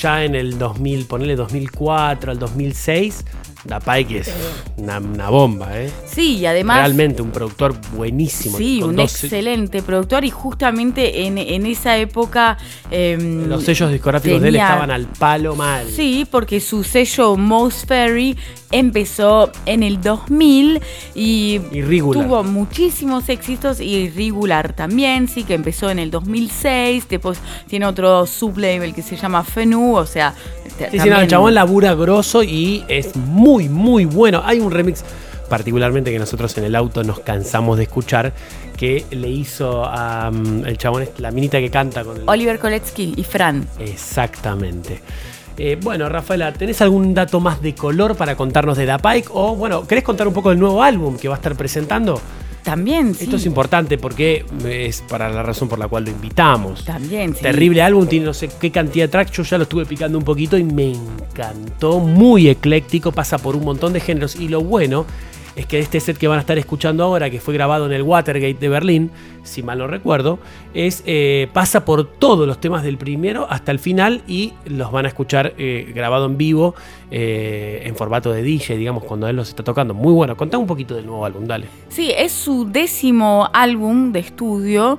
ya en el 2000, ponele 2004 al 2006, Dapike es una, una bomba, ¿eh? Sí, y además... Realmente un productor buenísimo. Sí, un dos- excelente productor y justamente en, en esa época... em, Los sellos discográficos de él estaban al palo mal. Sí, porque su sello Most Ferry empezó en el 2000 y Irregular. tuvo muchísimos éxitos y Irregular también, sí, que empezó en el 2006, después tiene otro sublabel que se llama Fenu, o sea... Sí, sí, no, el chabón labura grosso y es muy, muy bueno. Hay un remix particularmente que nosotros en el auto nos cansamos de escuchar que le hizo a mm, el chabón este, la minita que canta con el... Oliver Koletsky y Fran. Exactamente. Eh, bueno, Rafaela, ¿tenés algún dato más de color para contarnos de Da Pike? O, bueno, ¿querés contar un poco del nuevo álbum que va a estar presentando? También, sí. Esto es importante porque es para la razón por la cual lo invitamos. También, sí. Terrible álbum, tiene no sé qué cantidad de tracks. Yo ya lo estuve picando un poquito y me encantó. Muy ecléctico, pasa por un montón de géneros. Y lo bueno es que este set que van a estar escuchando ahora, que fue grabado en el Watergate de Berlín, si mal no recuerdo, es eh, pasa por todos los temas del primero hasta el final y los van a escuchar eh, grabado en vivo eh, en formato de DJ, digamos, cuando él los está tocando. Muy bueno. Contá un poquito del nuevo álbum, dale. Sí, es su décimo álbum de estudio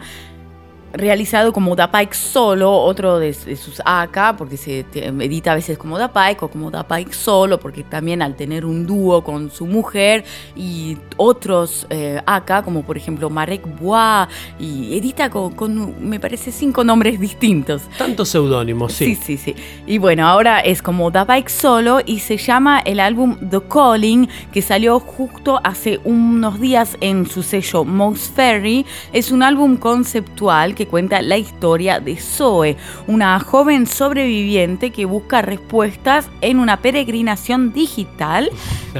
realizado como Da Pike solo, otro de, de sus AK, porque se edita a veces como Da Pike o como Da Pike solo, porque también al tener un dúo con su mujer y otros eh, AK, como por ejemplo Marek Bois, y edita con, con, me parece, cinco nombres distintos. Tantos seudónimos, sí. Sí, sí, sí. Y bueno, ahora es como Da Bike solo y se llama el álbum The Calling, que salió justo hace unos días en su sello Most Ferry. Es un álbum conceptual que cuenta la historia de Zoe, una joven sobreviviente que busca respuestas en una peregrinación digital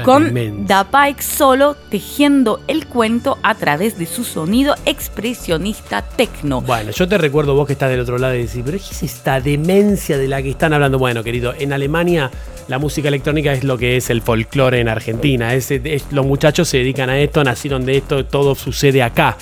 con. Da Pike solo tejiendo el cuento a través de su sonido expresionista tecno. Bueno, yo te recuerdo vos que estás del otro lado y decís, pero ¿qué es esta demencia de la que están hablando? Bueno, querido, en Alemania la música electrónica es lo que es el folclore en Argentina. Es- es- los muchachos se dedican a esto, nacieron de esto, todo sucede acá.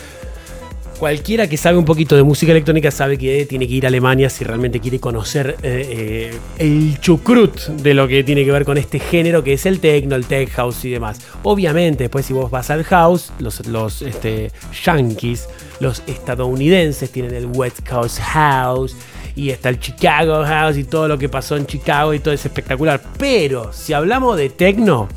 Cualquiera que sabe un poquito de música electrónica sabe que tiene que ir a Alemania si realmente quiere conocer eh, eh, el chucrut de lo que tiene que ver con este género que es el techno, el tech house y demás. Obviamente, después si vos vas al house, los, este, yankees, los estadounidenses tienen el West Coast House y está el Chicago House y todo lo que pasó en Chicago y todo es espectacular. Pero si hablamos de techno,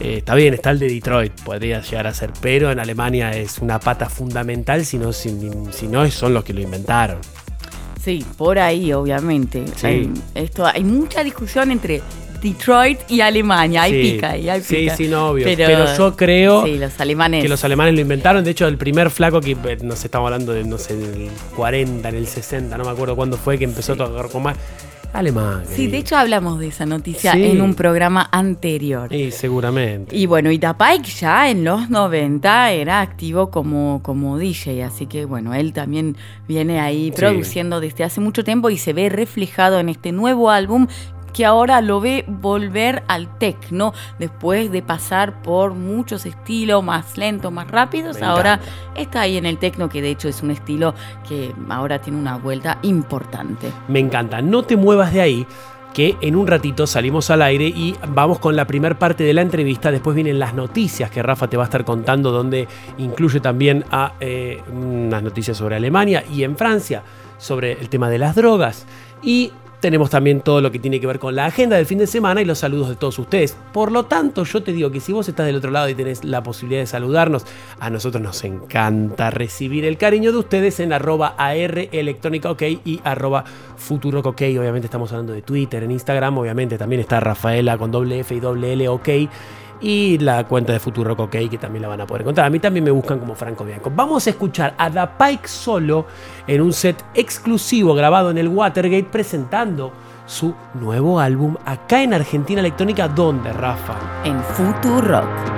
eh, está bien, está el de Detroit, podría llegar a ser, pero en Alemania es una pata fundamental, si no, si, si no son los que lo inventaron. Sí, por ahí, obviamente. Sí. Hay, esto, hay mucha discusión entre Detroit y Alemania. Hay Sí. pica ahí, hay Sí, pica. sí, no, obvio. Pero yo creo Sí, los alemanes. Que los alemanes lo inventaron. De hecho, el primer flaco que, eh, no sé, estamos hablando de, no sé, del 40, en el 60, no me acuerdo cuándo fue, que empezó a tocar con más. Alemán. Sí, de hecho hablamos de esa noticia Sí. en un programa anterior. Sí, seguramente. Y bueno, y Pike ya en los 90 era activo como, como DJ, así que bueno, él también viene ahí Sí. produciendo desde hace mucho tiempo y se ve reflejado en este nuevo álbum que ahora lo ve volver al techno después de pasar por muchos estilos más lentos, más rápidos. Me ahora está ahí en el techno, que de hecho es un estilo que ahora tiene una vuelta importante. Me encanta. No te muevas de ahí, que en un ratito salimos al aire y vamos con la primera parte de la entrevista. Después vienen las noticias que Rafa te va a estar contando, donde incluye también a eh, unas noticias sobre Alemania y en Francia sobre el tema de las drogas. Y tenemos también todo lo que tiene que ver con la agenda del fin de semana y los saludos de todos ustedes. Por lo tanto, yo te digo que si vos estás del otro lado y tenés la posibilidad de saludarnos, a nosotros nos encanta recibir el cariño de ustedes en arroba AR electrónica ok y arroba futuro ok. Obviamente estamos hablando de Twitter, en Instagram, obviamente también está Rafaela con doble F y doble L ok y la cuenta de Futuro OK que también la van a poder encontrar. A mí también me buscan como Franco Bianco. Vamos a escuchar a Da Pike solo en un set exclusivo grabado en el Watergate presentando su nuevo álbum acá en Argentina Electrónica. ¿Dónde, Rafa? En Futuro Rock.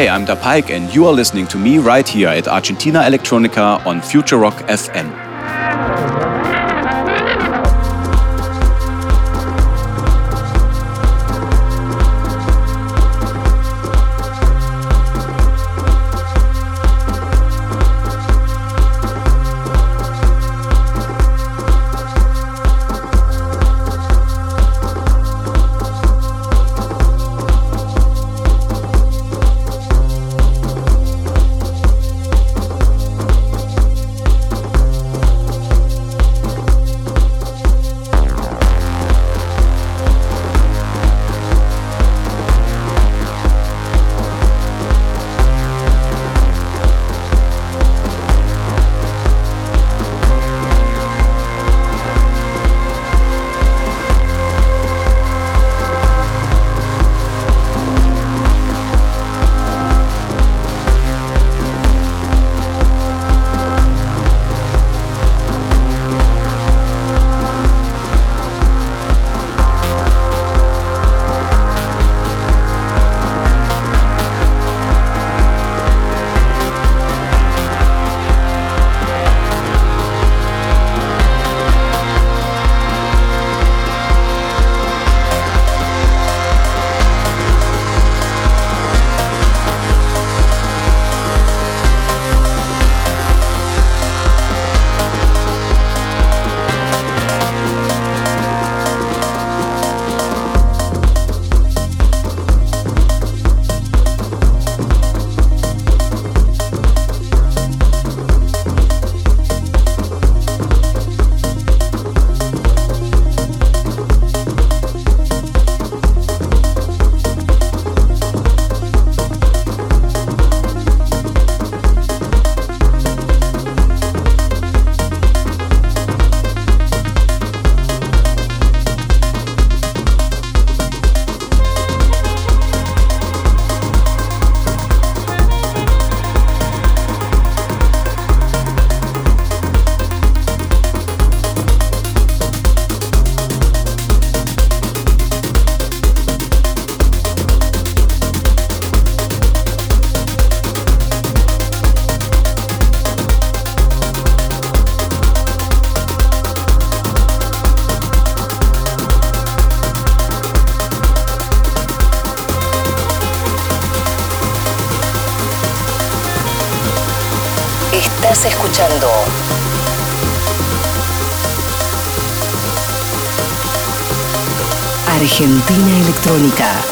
Hey, I'm Da Pike, and you are listening to me right here at Argentina Electronica on Future Rock FM. Argentina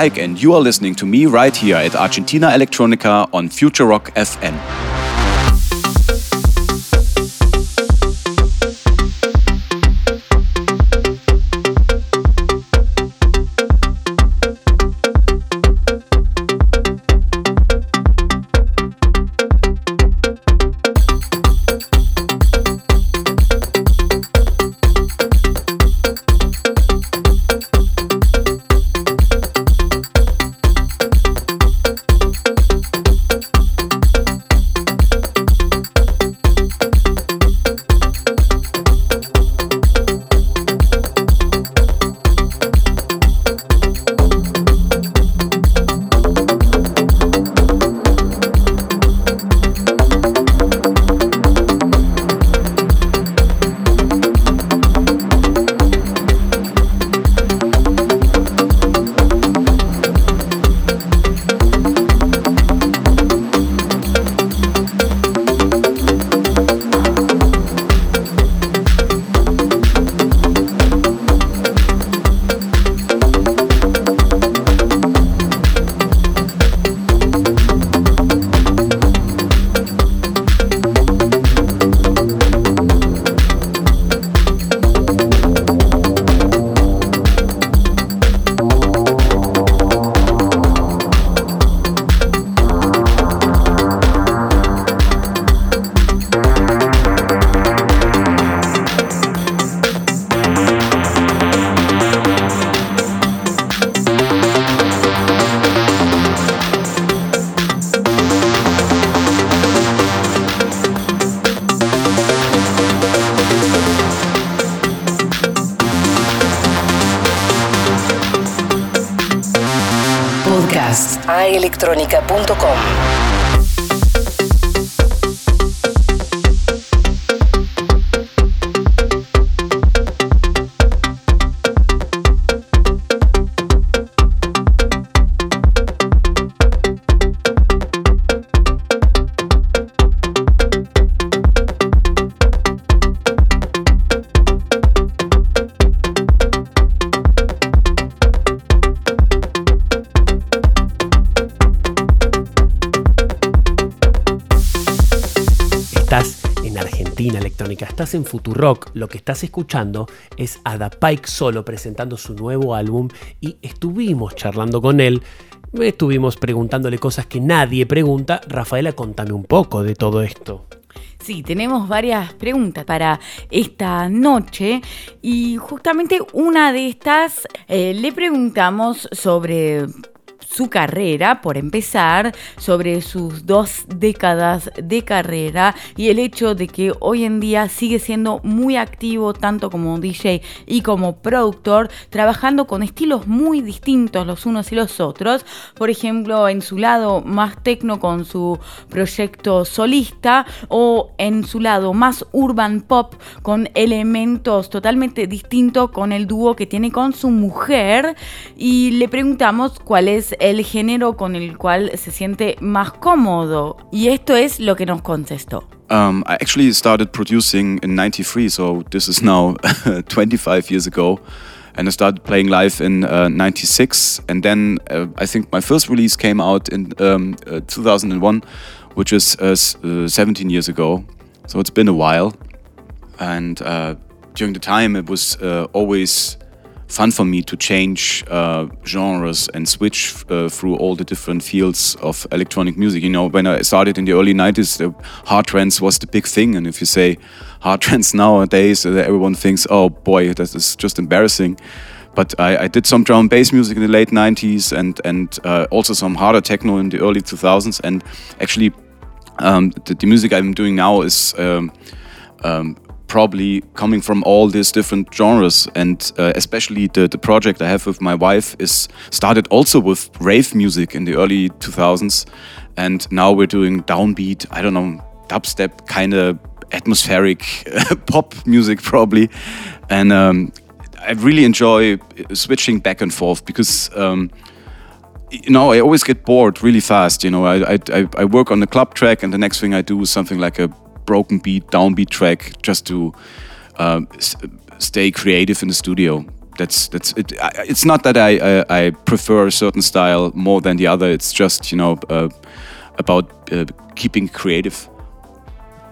And you are listening to me right here at Argentina Electronica on Future Rock FM. En Futurock. Lo que estás escuchando es a Da Pike solo presentando su nuevo álbum y estuvimos charlando con él. Estuvimos preguntándole cosas que nadie pregunta. Rafaela, contame un poco de todo esto. Sí, tenemos varias preguntas para esta noche y justamente una de estas eh, le preguntamos sobre su carrera, por empezar, sobre sus dos décadas de carrera y el hecho de que hoy en día sigue siendo muy activo tanto como DJ y como productor, trabajando con estilos muy distintos los unos y los otros. Por ejemplo, en su lado más tecno con su proyecto solista o en su lado más urban pop con elementos totalmente distintos con el dúo que tiene con su mujer y le preguntamos cuál es el género con el cual se siente más cómodo. Y esto es lo que nos contestó. Um, I actually started producing in 93, so this is now 25 years ago. And I started playing live in uh, 96. And then uh, I think my first release came out in um, uh, 2001, which is uh, uh, 17 years ago. So it's been a while. And uh, during the time, it was always fun for me to change uh, genres and switch uh, through all the different fields of electronic music. You know, when I started in the early 90s, the hard trance was the big thing. And if you say hard trance nowadays, uh, everyone thinks, oh boy, that is just embarrassing. But I, I did some drum and bass music in the late 90s and, and uh, also some harder techno in the early 2000s. And actually, um, the, the music I'm doing now is um, um, probably coming from all these different genres. And uh, especially the, the project i have with my wife is started also with rave music in the early 2000s and now we're doing downbeat i don't know dubstep kind of atmospheric pop music probably. And um, i really enjoy switching back and forth because um, you know, I always get bored really fast. You know, I, I, I work on the club track, and the next thing I do is something like a broken beat, downbeat track, just to uh, s- stay creative in the studio. that's that's it. I- It's not that I, I I prefer a certain style more than the other. It's just you know uh, about uh, keeping creative.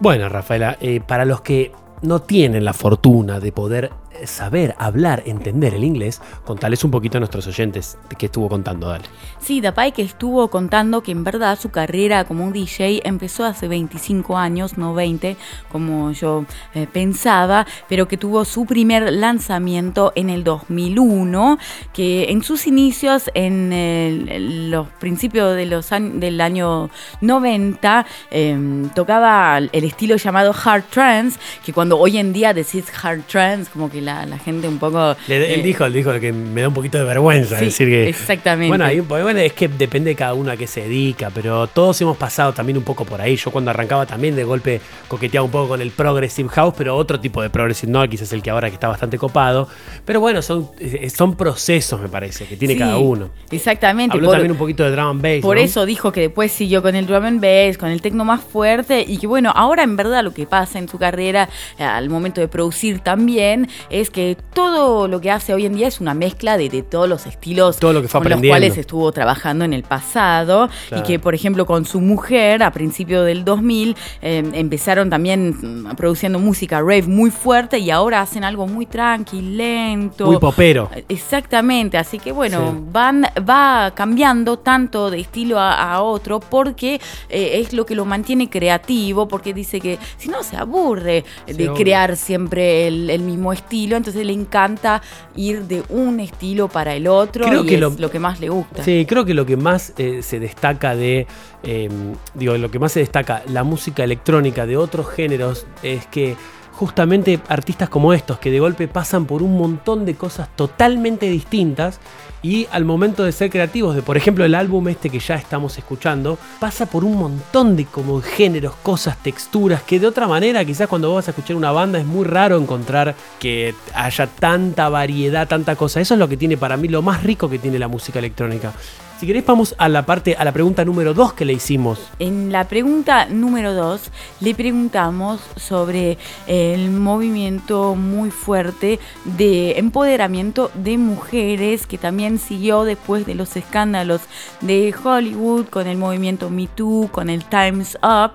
Bueno, Rafaela, eh, para los que no tienen la fortuna de poder saber, hablar, entender el inglés, contales un poquito a nuestros oyentes qué estuvo contando, dale. Sí, Dapay que estuvo contando que en verdad su carrera como un DJ empezó hace 25 años, no 20, como yo eh, pensaba, pero que tuvo su primer lanzamiento en el 2001, que en sus inicios, en los principios de los del año 90, eh, tocaba el estilo llamado hard trance, que cuando hoy en día decís hard trance, como que la, la gente un poco... Le- él eh, dijo, él dijo que me da un poquito de vergüenza Sí, decir que. exactamente. Bueno, es que depende de cada uno a qué se dedica, pero todos hemos pasado también un poco por ahí. Yo cuando arrancaba también de golpe coqueteaba un poco con el Progressive House, pero otro tipo de Progressive, no quizás el que ahora que está bastante copado. Pero bueno, son, eh, son procesos, me parece, que tiene Sí, cada uno. Exactamente. Habló por- también un poquito de drum and bass. Por ¿no? eso dijo que después siguió con el drum and bass, con el tecno más fuerte y que bueno, ahora en verdad lo que pasa en su carrera eh, al momento de producir también es que todo lo que hace hoy en día es una mezcla de, de todos los estilos Todo lo que fue con los cuales estuvo trabajando en el pasado Claro. y que por ejemplo con su mujer a principios del 2000 eh, empezaron también mm, produciendo música rave muy fuerte y ahora hacen algo muy tranqui, lento. Muy popero. Exactamente, así que bueno, Sí. van, va cambiando tanto de estilo a, a otro porque eh, es lo que lo mantiene creativo, porque dice que si no se aburre Sí, de obvio. crear siempre el, el mismo estilo, entonces le encanta ir de un estilo para el otro Creo y que es lo- lo, que más le gusta. Sí, creo que lo que más eh, se destaca de. eh, digo, lo que más se destaca la música electrónica de otros géneros es que justamente artistas como estos, que de golpe pasan por un montón de cosas totalmente distintas. Y al momento de ser creativos, de por ejemplo el álbum este que ya estamos escuchando, pasa por un montón de como géneros, cosas, texturas, que de otra manera quizás cuando vos vas a escuchar una banda es muy raro encontrar que haya tanta variedad, tanta cosa. Eso es lo que tiene para mí lo más rico que tiene la música electrónica. Si querés vamos a la parte, a la pregunta número 2 que le hicimos. En la pregunta número 2 le preguntamos sobre el movimiento muy fuerte de empoderamiento de mujeres que también siguió después de los escándalos de Hollywood con el movimiento Me Too, con el Time's Up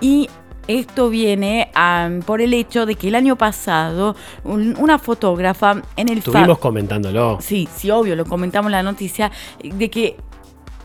y esto viene por el hecho de que el año pasado un- una fotógrafa en el Estuvimos comentándolo. Sí, sí, obvio, lo comentamos en la noticia, de que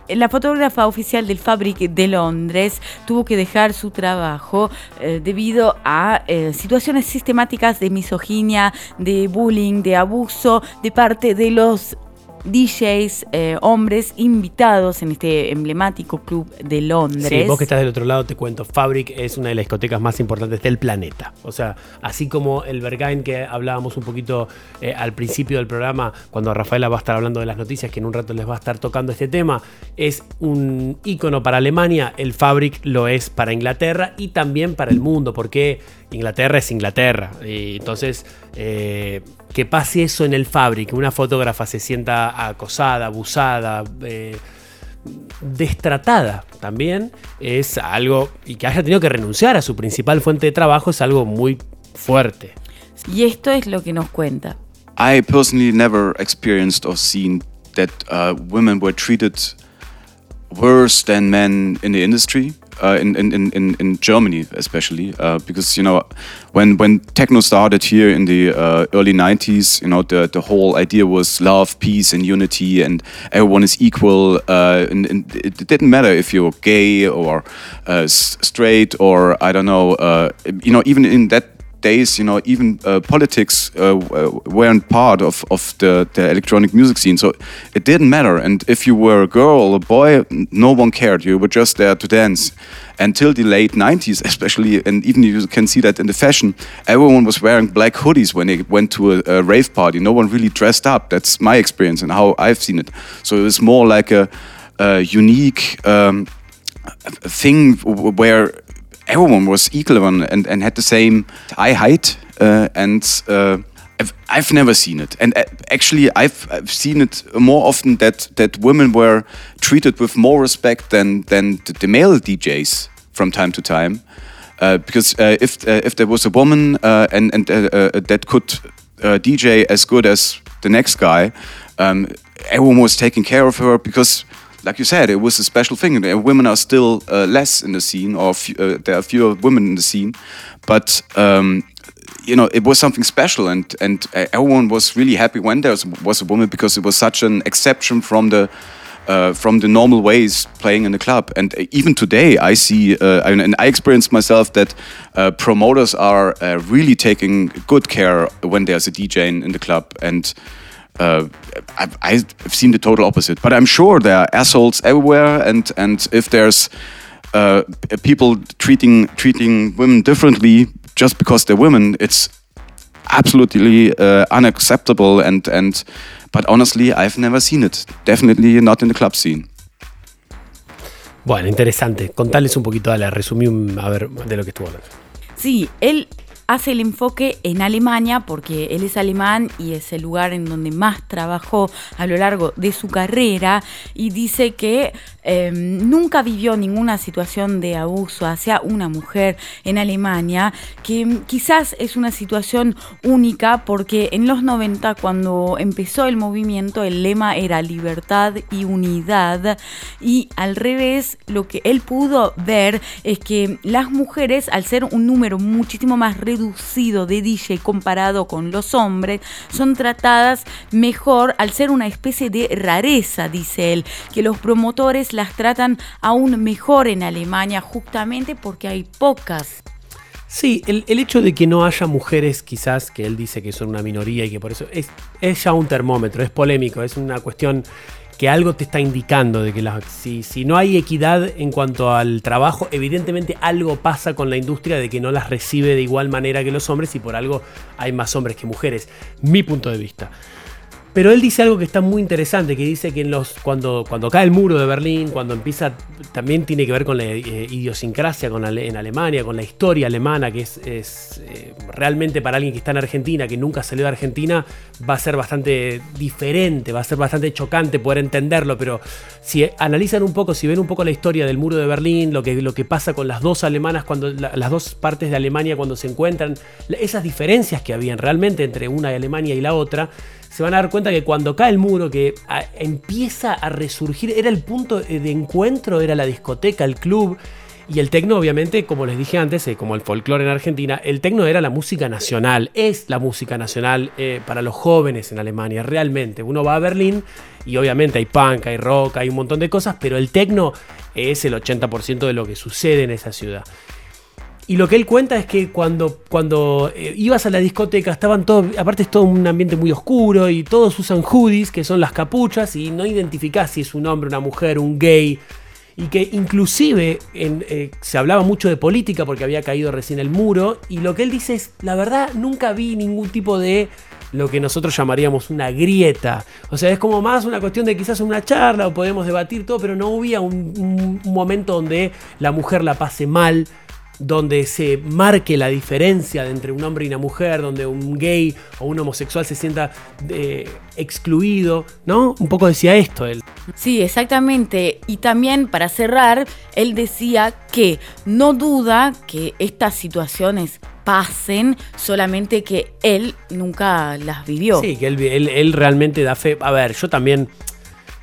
la fotógrafa oficial del Fabric de Londres tuvo que dejar su trabajo eh, debido a eh, situaciones sistemáticas de misoginia, de bullying, de abuso de parte de los DJs eh, hombres invitados en este emblemático club de Londres. Sí, vos que estás del otro lado te cuento, Fabric es una de las discotecas más importantes del planeta. O sea, así como el Berghain que hablábamos un poquito eh, al principio del programa, cuando Rafaela va a estar hablando de las noticias, que en un rato les va a estar tocando este tema, es un ícono para Alemania, el Fabric lo es para Inglaterra y también para el mundo, porque Inglaterra es Inglaterra. Y entonces, eh, que pase eso en el Fabric, una fotógrafa se sienta acosada, abusada, eh, destratada también es algo y que haya tenido que renunciar a su principal fuente de trabajo es algo muy fuerte. Y esto es lo que nos cuenta. I personally never experienced or seen that uh, women were treated worse than men in the industry. Uh, in, in, in, in- Germany, especially, uh, because you know, when when techno started here in the uh, early '90s, you know, the the whole idea was love, peace, and unity, and everyone is equal. Uh, and, and it didn't matter if you're gay or uh, straight or I don't know. You know, even in that days, you know, even uh, politics uh, weren't part of, of the, the electronic music scene. So it didn't matter. And if you were a girl or a boy, no one cared. You were just there to dance. Until the late 90s, especially, and even you can see that in the fashion, everyone was wearing black hoodies when they went to a, a rave party. No one really dressed up. That's my experience and how I've seen it. So it was more like a, a unique um, thing where everyone was equal and, and, had the same eye height uh, and uh, I've, I've never seen it. And uh, actually I've, I've seen it more often that, that women were treated with more respect than, than the, male DJs from time to time. Uh, because uh, if uh, if there was a woman and and that could DJ as good as the next guy, um, everyone was taking care of her because like you said, it was a special thing. Uh, Women are still uh, less in the scene, or uh, there are fewer women in the scene, but um, you know, it was something special, and and uh, everyone was really happy when there was, was a woman because it was such an exception from the. Uh, from the normal ways playing in the club, and uh, even today, I see, and and I experience myself that promoters are really taking good care when there's a DJ in, in the club, and uh, I've, I've seen the total opposite. But I'm sure there are assholes everywhere, and and if there's uh, people treating treating women differently just because they're women, it's absolutely uh, unacceptable. And and but honestly, I've never seen it. Definitely not in the club scene. Bueno, interesante. Contales un poquito, dale, resumí un- a ver de lo que estuvo hablando. Sí, él hace el enfoque en Alemania porque él es alemán y es el lugar en donde más trabajó a lo largo de su carrera y dice que eh, nunca vivió ninguna situación de abuso hacia una mujer en Alemania, que quizás es una situación única porque en los 90 cuando empezó el movimiento el lema era libertad y unidad y al revés lo que él pudo ver es que las mujeres al ser un número muchísimo más reducido de DJ comparado con los hombres son tratadas mejor al ser una especie de rareza dice él que los promotores las tratan aún mejor en Alemania justamente porque hay pocas. Sí, el, hecho de que no haya mujeres, quizás, que él dice que son una minoría y que por eso es, es ya un termómetro, es polémico, es una cuestión que algo te está indicando de que la- si, si no hay equidad en cuanto al trabajo, evidentemente algo pasa con la industria de que no las recibe de igual manera que los hombres y por algo hay más hombres que mujeres. Mi punto de vista. Pero él dice algo que está muy interesante, que dice que cuando, cae el muro de Berlín, cuando empieza, también tiene que ver con la eh, idiosincrasia con en Alemania, con la historia alemana, que es, eh, realmente para alguien que está en Argentina, que nunca salió de Argentina, va a ser bastante diferente, va a ser bastante chocante poder entenderlo, pero si analizan un poco, si ven un poco la historia del muro de Berlín, lo que, lo que pasa con las dos alemanas, cuando la- las dos partes de Alemania cuando se encuentran, esas diferencias que habían realmente entre una Alemania y la otra, se van a dar cuenta que cuando cae el muro, que empieza a resurgir, era el punto de encuentro, era la discoteca, el club. Y el tecno, obviamente, como les dije antes, eh, como el folclore en Argentina, el tecno era la música nacional, es la música nacional eh, para los jóvenes en Alemania, realmente. Uno va a Berlín y obviamente hay punk, hay rock, hay un montón de cosas, pero el tecno es el 80% de lo que sucede en esa ciudad. Y lo que él cuenta es que cuando, cuando eh, ibas a la discoteca estaban todos, aparte es todo un ambiente muy oscuro y todos usan hoodies, que son las capuchas, y no identificás si es un hombre, una mujer, un gay. Y que inclusive eh, se hablaba mucho de política porque había caído recién el muro. Y lo que él dice es, la verdad, nunca vi ningún tipo de lo que nosotros llamaríamos una grieta. O sea, es como más una cuestión de quizás una charla o podemos debatir todo, pero no había un momento donde la mujer la pase mal, donde se marque la diferencia entre un hombre y una mujer, donde un gay o un homosexual se sienta eh, excluido, ¿no? Un poco decía esto él. Sí, exactamente. Y también para cerrar, él decía que no duda que estas situaciones pasen, solamente que él nunca las vivió. Sí, que él, él- él realmente da fe. A ver, yo también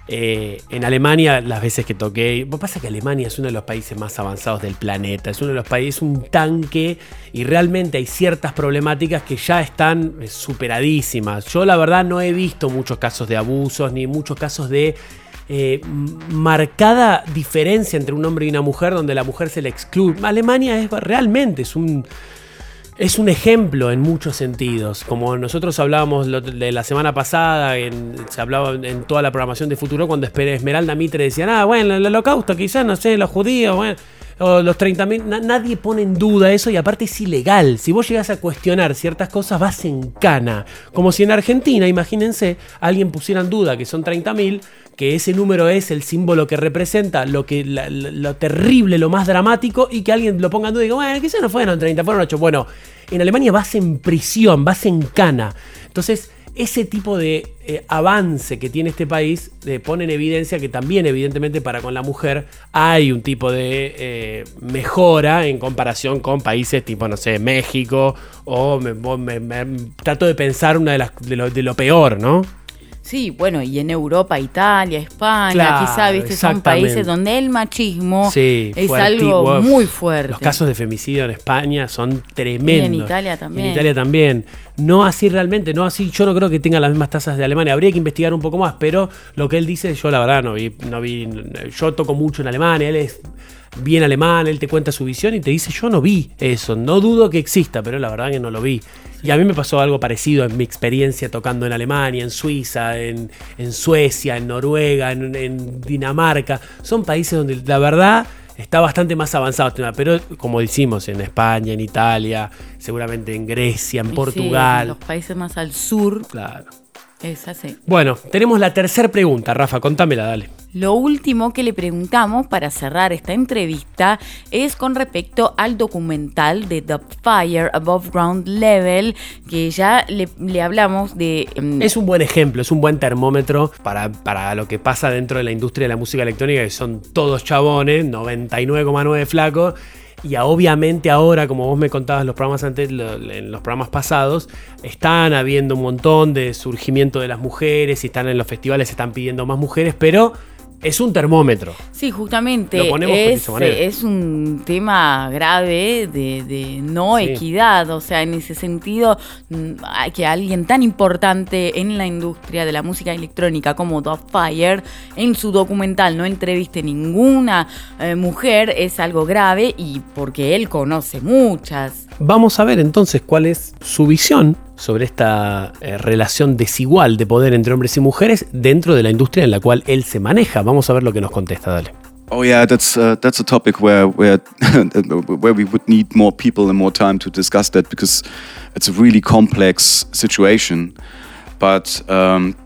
eh, en Alemania, las veces que toqué, pasa es que Alemania es uno de los países más avanzados del planeta, es uno de los países, un tanque, y realmente hay ciertas problemáticas que ya están eh, superadísimas. Yo la verdad no he visto muchos casos de abusos, ni muchos casos de eh, marcada diferencia entre un hombre y una mujer, donde la mujer se le excluye. Alemania es realmente, es un... Es un ejemplo en muchos sentidos. Como nosotros hablábamos de la semana pasada, en- se hablaba en toda la programación de Futuro, cuando Esmeralda Mitre decían, ah, bueno, el holocausto, quizás, no sé, los judíos, bueno, o los 30.000, na- nadie pone en duda eso y aparte es ilegal. Si vos llegás a cuestionar ciertas cosas, vas en cana. Como si en Argentina, imagínense, alguien pusiera en duda que son 30.000, que ese número es el símbolo que representa lo, que, lo terrible, lo más dramático, y que alguien lo ponga en duda y diga, bueno, quizás no fueron 30, fueron 8. Bueno, en Alemania vas en prisión, vas en cana. Entonces, ese tipo de eh, avance que tiene este país eh, pone en evidencia que también evidentemente para con la mujer hay un tipo de eh, mejora en comparación con países tipo, no sé, México o trato de pensar una de, las, de lo peor, ¿no? Sí, bueno, y en Europa, Italia, España, Claro, quizá, viste, son países donde el machismo Sí, es algo uf. muy fuerte. Los casos de femicidio en España son tremendos. Y en Italia también. En Italia también. No así realmente, no así. Yo no creo que tenga las mismas tasas de Alemania. Habría que investigar un poco más, pero lo que él dice, yo la verdad no vi, no vi. Yo toco mucho en Alemania, él es bien alemán, él te cuenta su visión y te dice, yo no vi eso. No dudo que exista, pero la verdad que no lo vi. Y a mí me pasó algo parecido en mi experiencia tocando en Alemania, en Suiza, en, en Suecia, en Noruega, en, en Dinamarca. Son países donde la verdad está bastante más avanzado este tema. Pero como decimos, en España, en Italia, seguramente en Grecia, en sí, Portugal. los países más al sur. Claro. Es así. Bueno, tenemos la tercera pregunta, Rafa, contámela, dale. Lo último que le preguntamos para cerrar esta entrevista es con respecto al documental de The Fire Above Ground Level, que ya le, le hablamos de... mm, Es un buen ejemplo, es un buen termómetro para, para lo que pasa dentro de la industria de la música electrónica, que son todos chabones, 99,9 flacos. Y obviamente ahora, como vos me contabas en los programas antes, en los programas pasados, están habiendo un montón de surgimiento de las mujeres y están en los festivales, están pidiendo más mujeres, pero es un termómetro. Sí, justamente Lo ponemos de es, esa manera. es un tema grave de, de no Sí. equidad, o sea, en ese sentido, mm, que alguien tan importante en la industria de la música electrónica como Dove Fire, en su documental no entreviste ninguna eh, mujer, es algo grave y porque él conoce muchas. Vamos a ver entonces cuál es su visión sobre esta eh, relación desigual de poder entre hombres y mujeres dentro de la industria en la cual él se maneja. Vamos a ver lo que nos contesta, dale. Oh yeah, that's uh, that's a topic where where where we would need more people and more time to discuss that because it's a really complex situation. But um,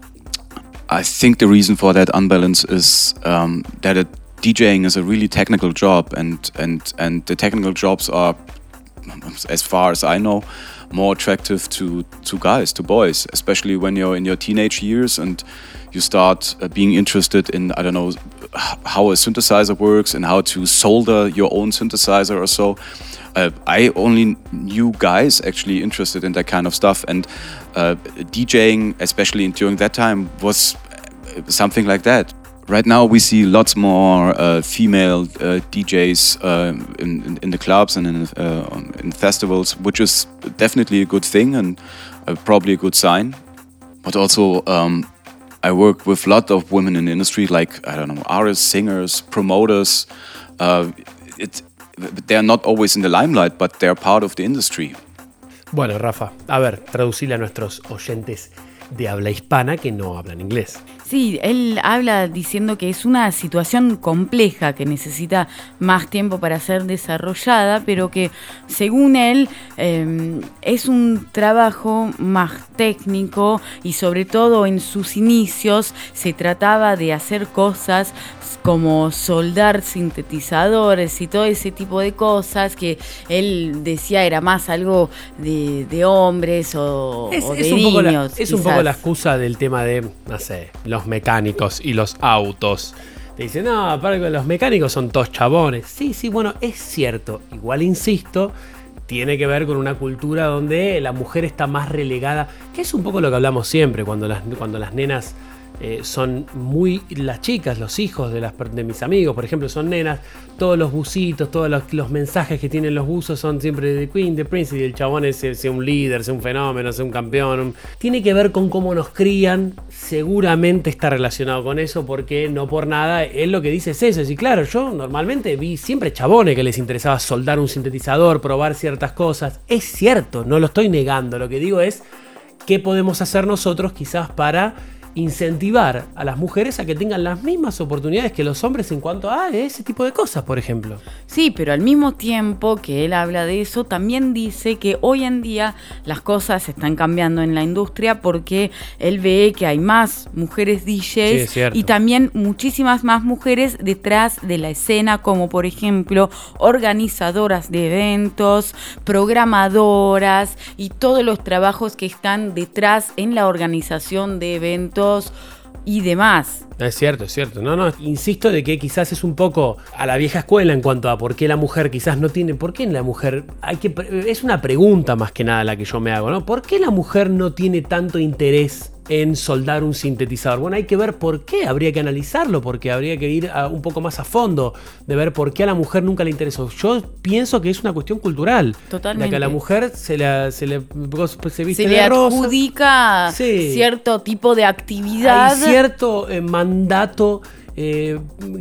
I think the reason for that unbalance is um, that it, DJing is a really technical job, and and and the technical jobs are, as far as I know, more attractive to to guys, to boys, especially when you're in your teenage years and you start uh, being interested in I don't know how a synthesizer works and how to solder your own synthesizer or so. Uh, I only knew guys actually interested in that kind of stuff, and uh, DJing, especially during that time, was uh, something like that. Right now, we see lots more uh, female uh, DJs uh, in, in, the clubs and in, uh, in festivals, which is definitely a good thing and uh, probably a good sign. But also, um, I work with a lot of women in the industry, like I don't know, artists, singers, promoters. Uh, it, they're not always in the limelight, but they're part of the industry. Bueno, Rafa, a ver, traducirle a nuestros oyentes de habla hispana que no hablan inglés. Sí, él habla diciendo que es una situación compleja que necesita más tiempo para ser desarrollada, pero que según él eh, es un trabajo más técnico y sobre todo en sus inicios se trataba de hacer cosas como soldar sintetizadores y todo ese tipo de cosas que él decía era más algo de, de hombres o, Es, o de es un, poco la, niños. es un poco la excusa del tema de, no sé, los mecánicos y los autos. Te dicen, no, aparte los mecánicos son todos chabones. Sí, sí, bueno, es cierto. Igual insisto, tiene que ver con una cultura donde la mujer está más relegada, que es un poco lo que hablamos siempre, cuando las, cuando las nenas eh, son muy, las chicas, los hijos de, las, de mis amigos, por ejemplo, son nenas, todos los busitos, todos los, mensajes que tienen los buzos son siempre de Queen, de Prince, y el chabón es un líder, sea un fenómeno, sea un campeón. Tiene que ver con cómo nos crían, seguramente está relacionado con eso, porque no por nada, él lo que dice es eso, y claro, yo normalmente vi siempre chabones que les interesaba soldar un sintetizador, probar ciertas cosas, es cierto, no lo estoy negando, lo que digo es qué podemos hacer nosotros quizás para incentivar a las mujeres a que tengan las mismas oportunidades que los hombres en cuanto a ese tipo de cosas, por ejemplo. Sí, pero al mismo tiempo que él habla de eso, también dice que hoy en día las cosas están cambiando en la industria porque él ve que hay más mujeres DJs y también muchísimas más mujeres detrás de la escena, como por ejemplo organizadoras de eventos, programadoras y todos los trabajos que están detrás en la organización de eventos y demás. Es cierto, es cierto. No, no, insisto de que quizás es un poco a la vieja escuela en cuanto a por qué la mujer quizás no tiene, por qué la mujer hay que es una pregunta más que nada la que yo me hago, ¿no? ¿Por qué la mujer no tiene tanto interés en soldar un sintetizador? Bueno, hay que ver por qué, habría que analizarlo, porque habría que ir a- un poco más a fondo de ver por qué a la mujer nunca le interesó. Yo pienso que es una cuestión cultural. Totalmente. La que a la mujer se, la, se le se viste Se de le rosa. adjudica Sí. cierto tipo de actividad. Hay cierto eh, mandato eh,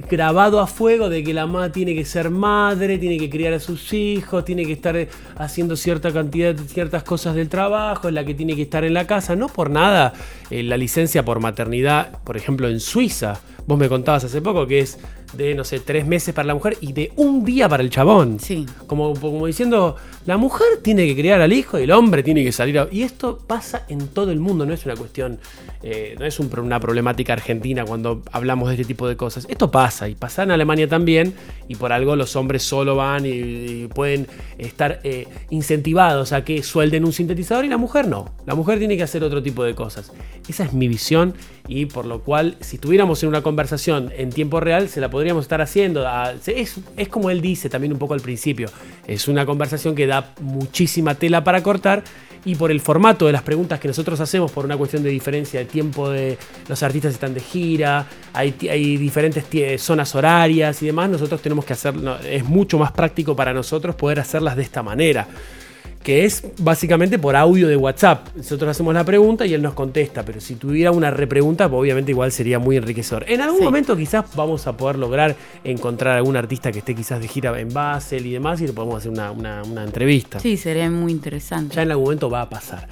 grabado a fuego de que la mamá tiene que ser madre, tiene que criar a sus hijos, tiene que estar haciendo cierta cantidad, ciertas cosas del trabajo, es la que tiene que estar en la casa. No por nada eh, la licencia por maternidad, por ejemplo, en Suiza. Vos me contabas hace poco que es de, no sé, tres meses para la mujer y de un día para el chabón. Sí. Como, como diciendo, la mujer tiene que criar al hijo y el hombre tiene que salir a... Y esto pasa en todo el mundo, no es una cuestión, eh, no es un una problemática argentina cuando hablamos de este tipo de cosas. Esto pasa y pasa en Alemania también y por algo los hombres solo van y, y pueden estar eh, incentivados a que suelden un sintetizador y la mujer no. La mujer tiene que hacer otro tipo de cosas. Esa es mi visión y por lo cual si estuviéramos en una conversación en tiempo real se la podríamos estar haciendo. Ah, Es, es como él dice también un poco al principio. Es una conversación que da muchísima tela para cortar y por el formato de las preguntas que nosotros hacemos, por una cuestión de diferencia de tiempo de los artistas están de gira, hay, diferentes zonas horarias y demás, nosotros tenemos que hacerlo, es mucho más práctico para nosotros poder hacerlas de esta manera que es básicamente por audio de WhatsApp. Nosotros hacemos la pregunta y él nos contesta, pero si tuviera una repregunta, obviamente igual sería muy enriquecedor. En algún Sí. momento quizás vamos a poder lograr encontrar algún artista que esté quizás de gira en Basel y demás y le podemos hacer una, una- una entrevista. Sí, sería muy interesante. Ya en algún momento va a pasar.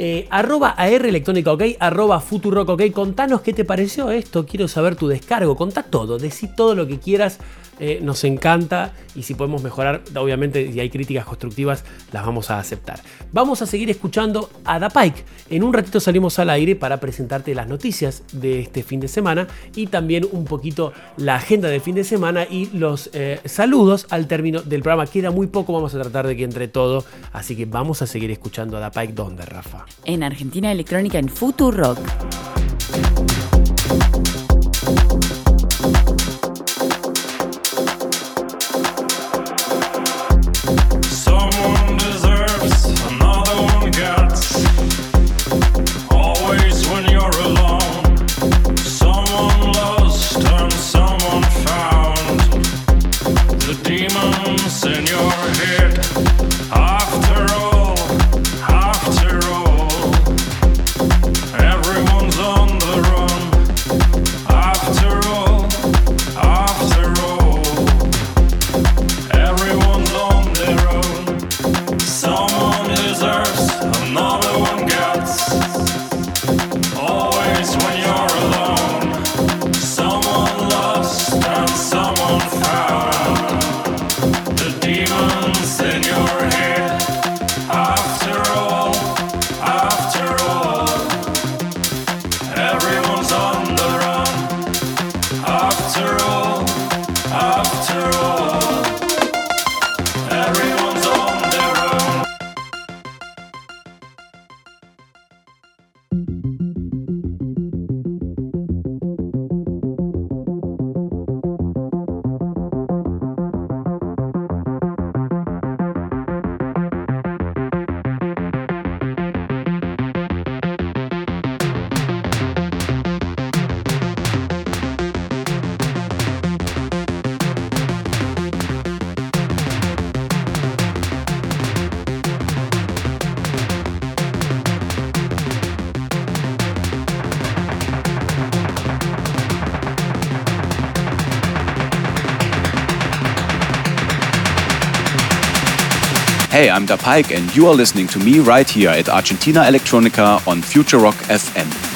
Eh, arroba AR Electrónica OK, arroba Futurock OK. Contanos qué te pareció esto. Quiero saber tu descargo. Contá todo, decí todo lo que quieras. Eh, nos encanta y si podemos mejorar, obviamente, si hay críticas constructivas, las vamos a aceptar. Vamos a seguir escuchando a Da. En un ratito salimos al aire para presentarte las noticias de este fin de semana y también un poquito la agenda del fin de semana y los eh, saludos al término del programa. Queda muy poco, vamos a tratar de que entre todo. Así que vamos a seguir escuchando a Da. ¿Dónde, Rafa? En Argentina Electrónica en Futurock. I'm Pike, and you are listening to me right here at Argentina Electronica on Future Rock FM.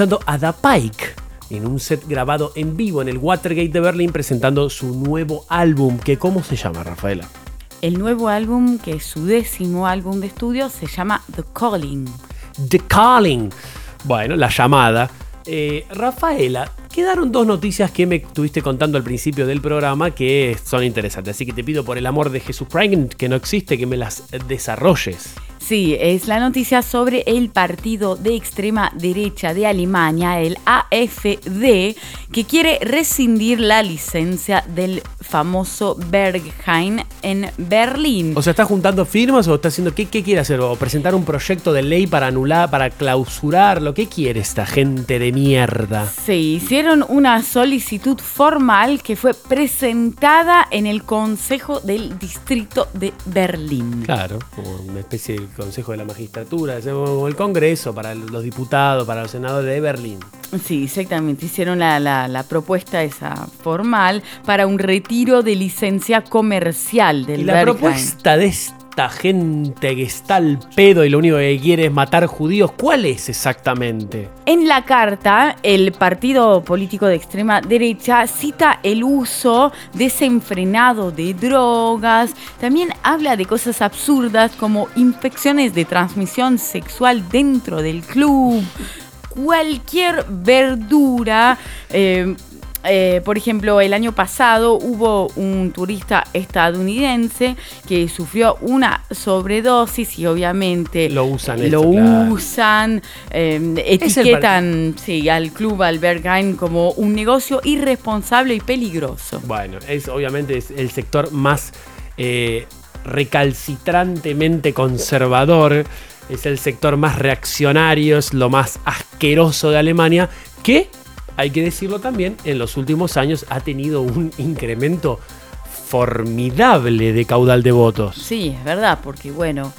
Escuchando a Da Pike en un set grabado en vivo en el Watergate de Berlín presentando su nuevo álbum, que ¿cómo se llama, Rafaela? El nuevo álbum, que es su décimo álbum de estudio, se llama The Calling. The Calling. Bueno, la llamada. Eh, Rafaela, quedaron dos noticias que me estuviste contando al principio del programa que son interesantes. Así que te pido por el amor de Jesús Frank, que no existe, que me las desarrolles. Sí, es la noticia sobre el partido de extrema derecha de Alemania, el AfD, que quiere rescindir la licencia del famoso Berghain en Berlín. O sea, ¿está juntando firmas o está haciendo qué, qué quiere hacer? ¿O presentar un proyecto de ley para anular, para clausurarlo? ¿Qué quiere esta gente de mierda? Se hicieron una solicitud formal que fue presentada en el Consejo del Distrito de Berlín. Claro, como una especie de Consejo de la Magistratura, como el Congreso para los diputados, para los senadores de Berlín. Sí, exactamente. Hicieron la, la- la propuesta esa formal para un retiro de licencia comercial del Y la propuesta de esta gente que está al pedo y lo único que quiere es matar judíos, ¿cuál es exactamente? En la carta, el partido político de extrema derecha cita el uso desenfrenado de drogas, también habla de cosas absurdas como infecciones de transmisión sexual dentro del club, cualquier verdura. eh, eh, por ejemplo, el año pasado hubo un turista estadounidense que sufrió una sobredosis y obviamente Lo usan lo esto, claro. usan, eh, Es el etiquetan sí, al club Albergain como un negocio irresponsable y peligroso. Bueno, es obviamente es el sector más eh, recalcitrantemente conservador, es el sector más reaccionario, es lo más asqueroso de Alemania, que, hay que decirlo también, en los últimos años ha tenido un incremento formidable de caudal de votos. Sí, es verdad, porque bueno,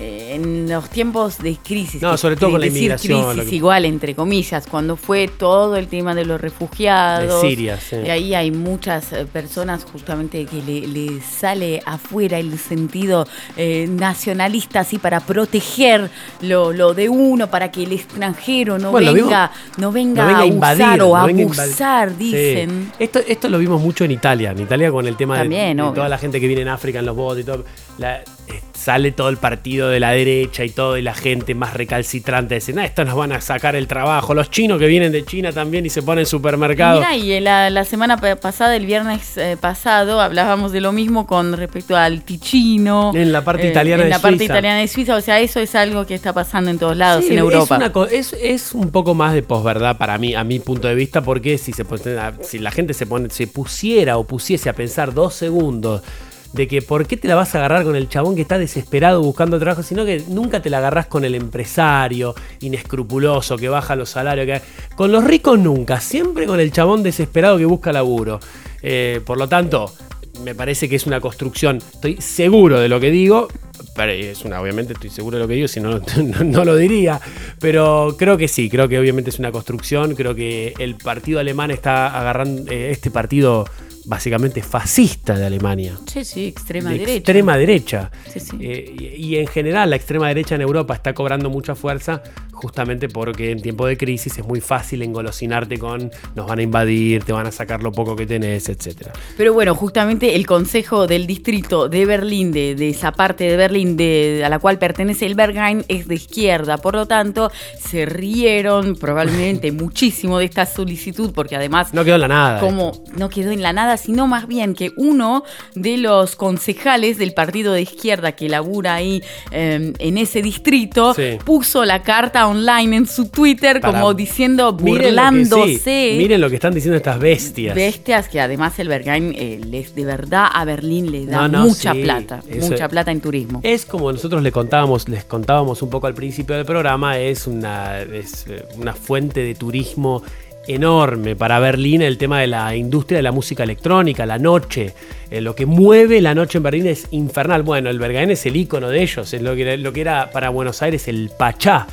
eh, en los tiempos de crisis, No, sobre todo con la inmigración, crisis que- igual entre comillas, cuando fue todo el tema de los refugiados, De Siria, sí. y ahí hay muchas eh, personas justamente que le, le sale afuera el sentido eh, nacionalista así para proteger lo, lo de uno, para que el extranjero no Bueno, venga, no venga, no venga a usar invadir, o no abusar, Sí. dicen. Esto, esto lo vimos mucho en Italia. En Italia con el tema de- También, de, obvio. toda la gente que viene en África en los votos y todo. La- eh, sale todo el partido de la derecha y todo, y la gente más recalcitrante dice, no, estos nos van a sacar el trabajo. Los chinos que vienen de China también y se ponen supermercados. Mira, y la, la semana pa- pasada, el viernes eh, pasado, hablábamos de lo mismo con respecto al Ticino. En la parte eh, italiana En de la parte Suiza. italiana de Suiza. O sea, eso es algo que está pasando en todos lados, Sí, en es Europa. una Es, es un poco más de posverdad para mí, a mi punto de vista, porque si, se, si la gente se, pone, se pusiera o pusiese a pensar dos segundos de que por qué te la vas a agarrar con el chabón que está desesperado buscando trabajo, sino que nunca te la agarrás con el empresario inescrupuloso que baja los salarios. Con los ricos nunca, siempre con el chabón desesperado que busca laburo. Eh, por lo tanto, me parece que es una construcción, estoy seguro de lo que digo, pero es una, obviamente estoy seguro de lo que digo, si no, no, no lo diría, pero creo que sí, creo que obviamente es una construcción, creo que el partido alemán está agarrando, eh, este partido básicamente fascista de Alemania. Sí, sí, extrema de derecha. extrema derecha. Sí, sí. Eh, y, y en general la extrema derecha en Europa está cobrando mucha fuerza justamente porque en tiempo de crisis es muy fácil engolosinarte con nos van a invadir, te van a sacar lo poco que tenés, etcétera. Pero bueno, justamente el Consejo del Distrito de Berlín, de, de esa parte de Berlín de, a la cual pertenece el Berghain, es de izquierda. Por lo tanto, se rieron probablemente muchísimo de esta solicitud, porque además... No quedó en la nada. Como no quedó en la nada, sino más bien que uno de los concejales del partido de izquierda que labura ahí eh, en ese distrito Sí. puso la carta online en su Twitter Para- como diciendo, Miren lo que- burlándose. sí, miren lo que están diciendo estas bestias. Bestias que además el Berghain eh, les, de verdad a Berlín le da No, no, mucha sí, plata, mucha plata en turismo. Es como nosotros le contábamos, les contábamos un poco al principio del programa, es una, es eh, una fuente de turismo enorme para Berlín el tema de la industria de la música electrónica, la noche. Eh, lo que mueve la noche en Berlín es infernal. Bueno, el Berghain es el icono de ellos, es lo que, era- lo que era para Buenos Aires el Pachá.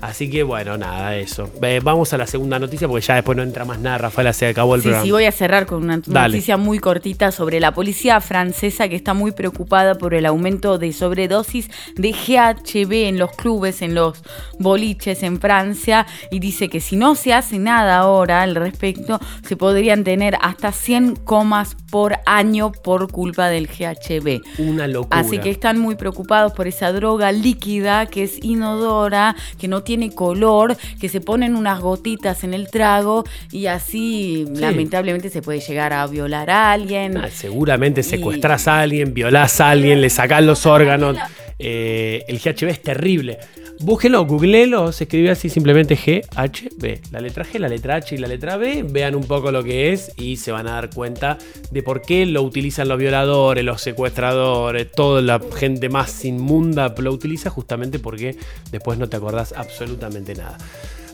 Así que bueno, nada, eso. Eh, vamos a la segunda noticia porque ya después no entra más nada. Rafaela se acabó el Sí, programa. sí, voy a cerrar con una Dale. noticia muy cortita sobre la policía francesa que está muy preocupada por el aumento de sobredosis de GHB en los clubes, en los boliches en Francia y dice que si no se hace nada ahora al respecto, se podrían tener hasta 100 comas por año por culpa del GHB. Una locura. Así que están muy preocupados por esa droga líquida que es inodora, que no tiene color, que se ponen unas gotitas en el trago y así lamentablemente se puede llegar a violar a alguien. Ah, seguramente secuestras a alguien, violás a alguien, le sacás los órganos. Eh, el GHB es terrible. Búsquenlo, googleenlo, se escribe así simplemente GHB. La letra G, la letra H y la letra B. Vean un poco lo que es y se van a dar cuenta de por qué lo utilizan los violadores, los secuestradores, toda la gente más inmunda lo utiliza justamente porque después no te acordás absolutamente nada.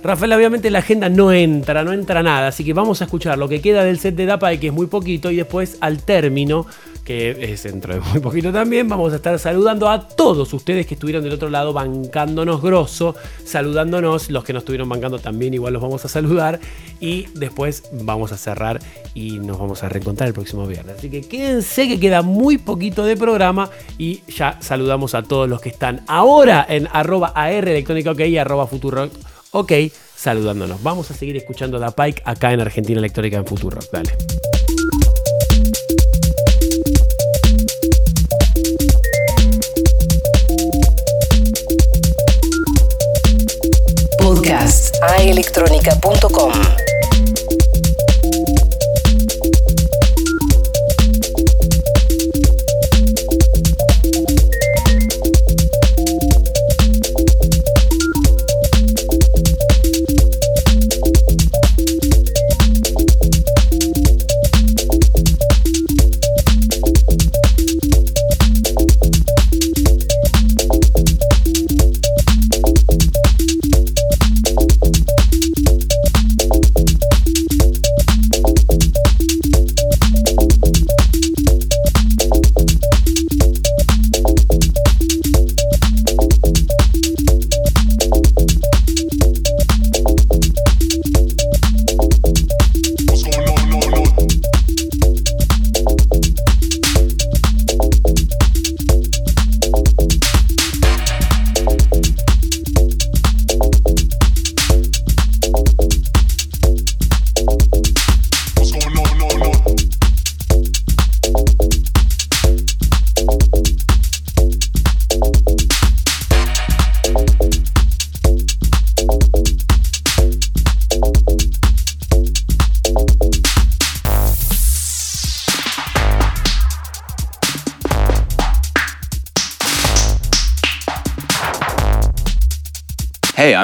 Rafael, obviamente la agenda no entra, no entra nada, así que vamos a escuchar lo que queda del set de Dapay, que es muy poquito, y después al término, que es dentro de muy poquito también, vamos a estar saludando a todos ustedes que estuvieron del otro lado bancándonos grosso, saludándonos, los que nos estuvieron bancando también igual los vamos a saludar, y después vamos a cerrar y nos vamos a reencontrar el próximo viernes. Así que quédense que queda muy poquito de programa y ya saludamos a todos los que están ahora en arroba AR electrónica ok y arroba Futurock ok, saludándonos. Vamos a seguir escuchando Da Pike acá en Argentina Electrónica en Futuro. Dale. Podcast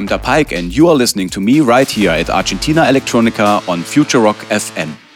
I'm Da Pike, and you are listening to me right here at Argentina Electronica on Future Rock FM.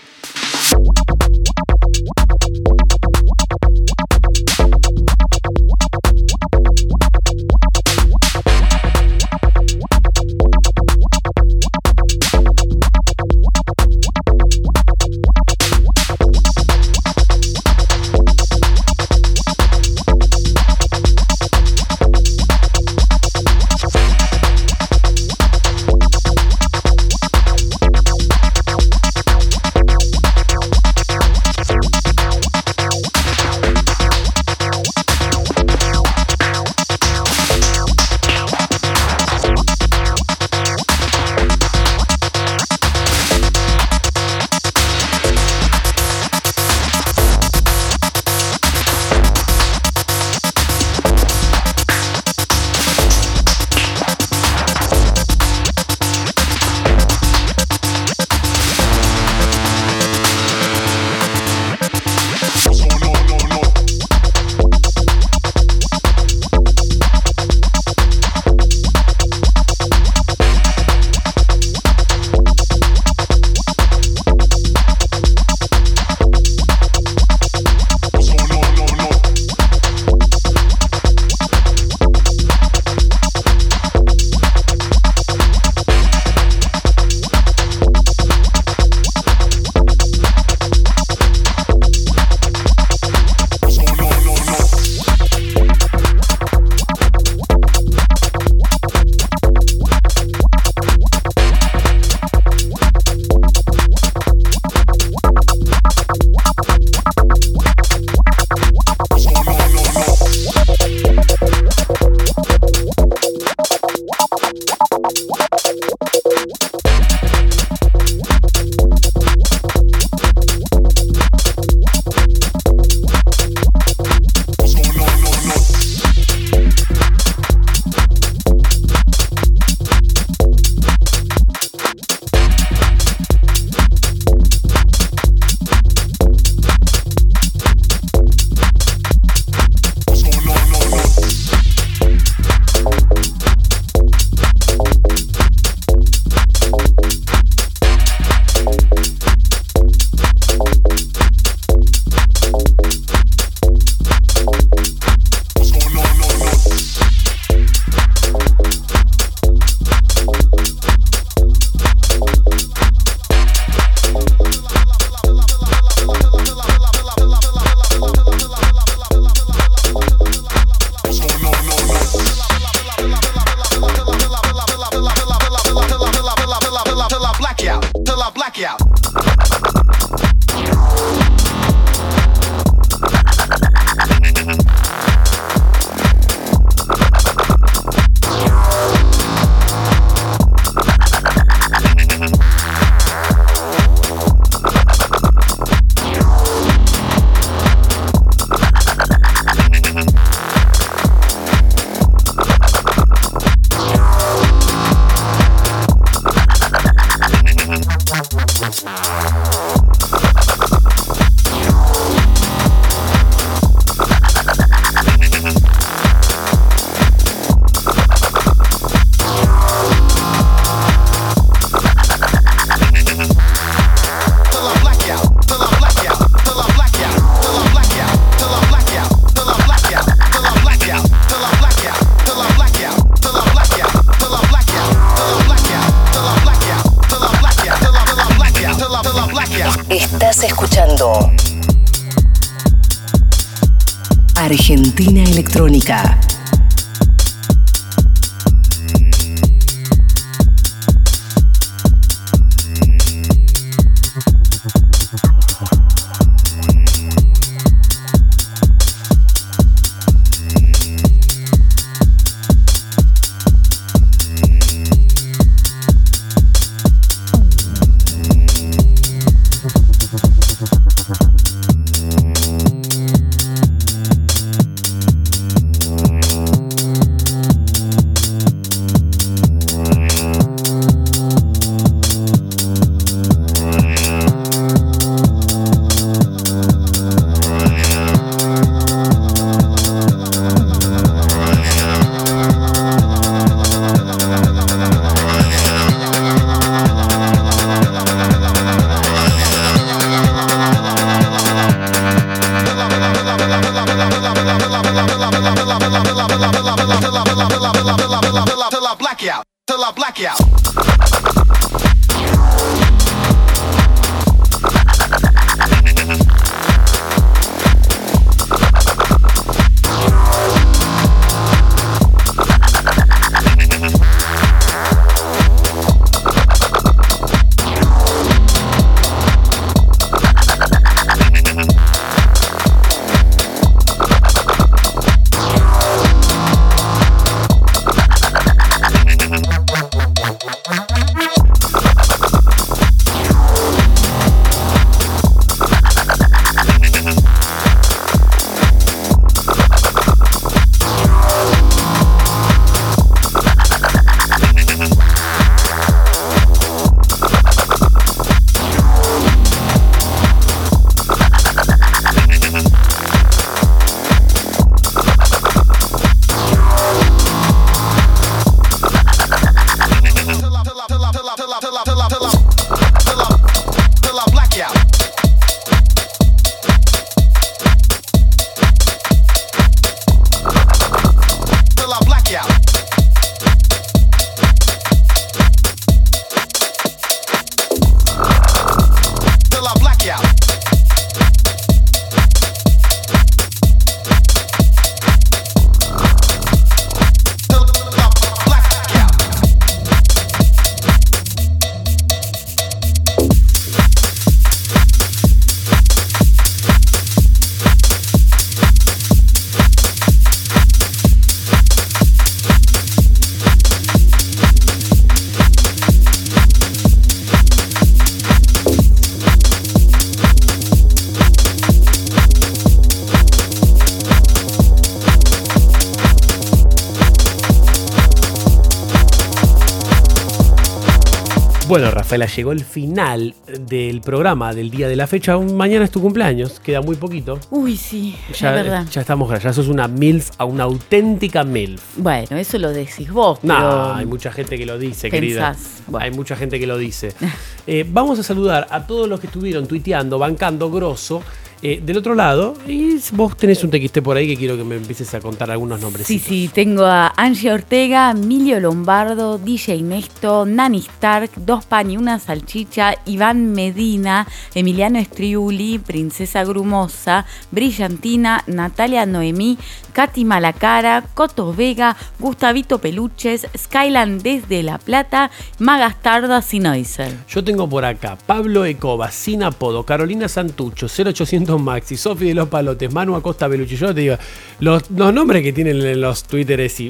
Rafaela, llegó el final del programa del día de la fecha. Mañana es tu cumpleaños, queda muy poquito. Uy, sí, Ya, es verdad. ya estamos, ya sos una MILF, a una auténtica MILF. Bueno, eso lo decís vos, No, pero hay mucha gente que lo dice, pensás, querida. Hay mucha gente que lo dice. Eh, vamos a saludar a todos los que estuvieron tuiteando, bancando grosso. Eh, del otro lado, y vos tenés un TXT por ahí que quiero que me empieces a contar algunos nombres. Sí, sí, tengo a Angie Ortega, Emilio Lombardo, DJ Nesto, Nani Stark, Dos Pan y una Salchicha, Iván Medina, Emiliano Estriuli, Princesa Grumosa, Brillantina, Natalia Noemí, Katy Malacara, Coto Vega, Gustavito Peluches, Skyland desde La Plata, Magastarda Sinoiser. Yo tengo por acá Pablo Ecoba, sin apodo, Carolina Santucho, 0800 Maxi, Sofi de los Palotes, Manu Acosta Belucci. Yo te digo, los, nombres que tienen en los Twitter es,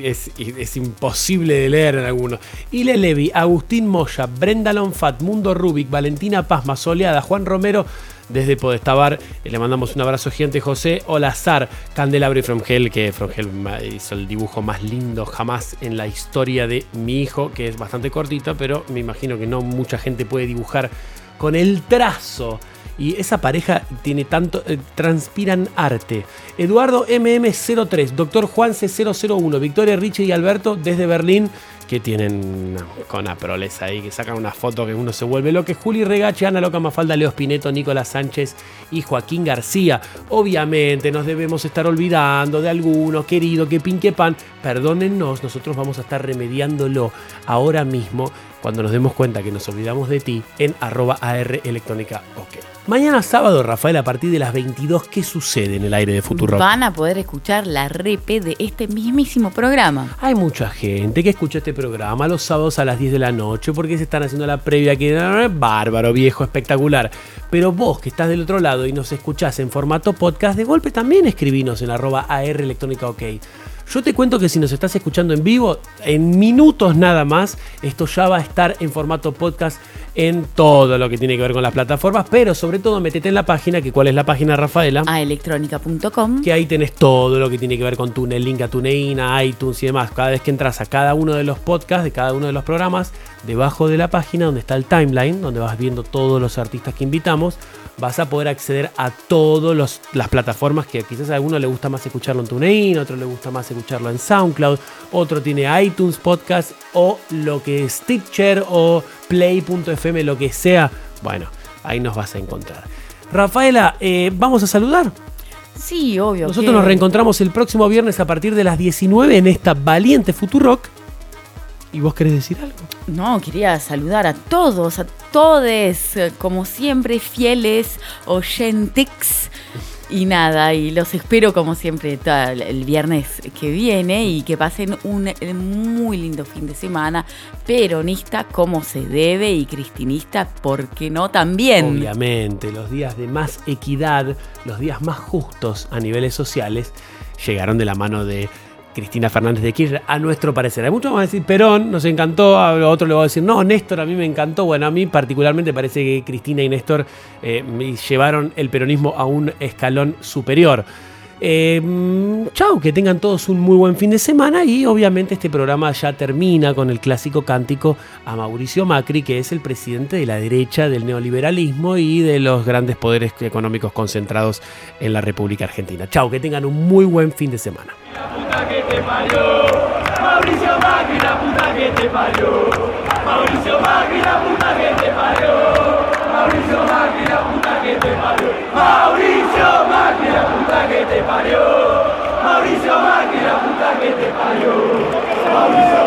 imposible de leer en algunos. Ile Levi, Agustín Moya, Brenda Lonfat, Mundo Rubik, Valentina Pazma, Soleada, Juan Romero. Desde Podestabar eh, le mandamos un abrazo gigante, José Olazar, Candelabro y From Hell, que From Hell hizo el dibujo más lindo jamás en la historia de mi hijo, que es bastante cortito, pero me imagino que no mucha gente puede dibujar con el trazo. Y esa pareja tiene tanto. eh, transpiran arte. Eduardo MM03, Doctor Juanse 001, Victoria Richie y Alberto desde Berlín, que tienen una- con una proleza ahí, que sacan una foto que uno se vuelve loco. Juli Regache, Ana Loca Mafalda, Leo Spineto, Nicolás Sánchez y Joaquín García. Obviamente nos debemos estar olvidando de algunos, querido, que pinque pan. Perdónennos, nosotros vamos a estar remediándolo ahora mismo cuando nos demos cuenta que nos olvidamos de ti en arroba AR Electrónica OK. Mañana sábado, Rafael, a partir de las 22, ¿qué sucede en el aire de Futuro? Van a poder escuchar la repe de este mismísimo programa. Hay mucha gente que escucha este programa los sábados a las 10 de la noche porque se están haciendo la previa que bárbaro, viejo, espectacular. Pero vos que estás del otro lado y nos escuchás en formato podcast, de golpe también escribinos en arroba AR electrónica OK. Yo te cuento que si nos estás escuchando en vivo, en minutos nada más, esto ya va a estar en formato podcast en todo lo que tiene que ver con las plataformas, pero sobre todo metete en la página, que cuál es la página, Rafaela. A electrónica.com. Que ahí tenés todo lo que tiene que ver con tu link a TuneIn, a iTunes y demás. Cada vez que entras a cada uno de los podcasts, de cada uno de los programas, debajo de la página donde está el timeline, donde vas viendo todos los artistas que invitamos, vas a poder acceder a todas las plataformas que quizás a alguno le gusta más escucharlo en TuneIn, otro le gusta más escucharlo en SoundCloud, otro tiene iTunes Podcast o lo que es Stitcher o Play.fm, lo que sea. Bueno, ahí nos vas a encontrar. Rafaela, eh, vamos a saludar. Sí, obvio. Nosotros que- nos reencontramos el próximo viernes a partir de las 19 en esta valiente Futurock. ¿Y vos querés decir algo? No, quería saludar a todos, a todes, como siempre, fieles oyentes. Y nada, y los espero como siempre el viernes que viene y que pasen un muy lindo fin de semana, peronista como se debe y cristinista, ¿por qué no también? Obviamente, los días de más equidad, los días más justos a niveles sociales, llegaron de la mano de Cristina Fernández de Kirchner, a nuestro parecer. Hay muchos van a decir Perón, nos encantó, a otro le va a decir, no, Néstor, a mí me encantó. Bueno, a mí particularmente parece que Cristina y Néstor eh, me llevaron el peronismo a un escalón superior. Eh, mm, chau, que tengan todos un muy buen fin de semana y obviamente este programa ya termina con el clásico cántico a Mauricio Macri, que es el presidente de la derecha del neoliberalismo y de los grandes poderes económicos concentrados en la República Argentina. Chau, que tengan un muy buen fin de semana. Mauricio Macri. Mauricio Macri, la puta que te. Mauricio Macri, la puta que te Macri, puta que te parió. Mauricio Macri, la puta que te parió. Mauricio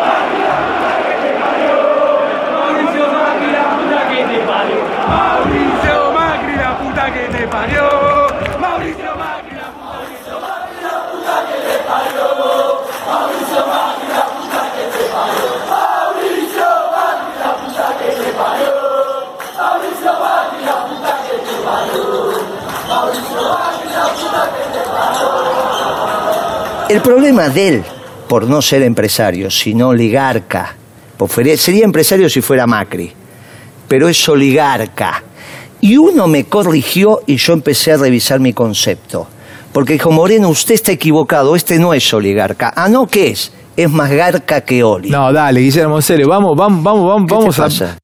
El problema de él, por no ser empresario, sino oligarca, pues sería empresario si fuera Macri, pero es oligarca. Y uno me corrigió y yo empecé a revisar mi concepto. Porque dijo, Moreno, usted está equivocado, este no es oligarca. Ah, no, ¿qué es? Es más garca que oli. No, dale, Guillermo, en serio, vamos, vamos, vamos, vamos, ¿Qué te vamos a.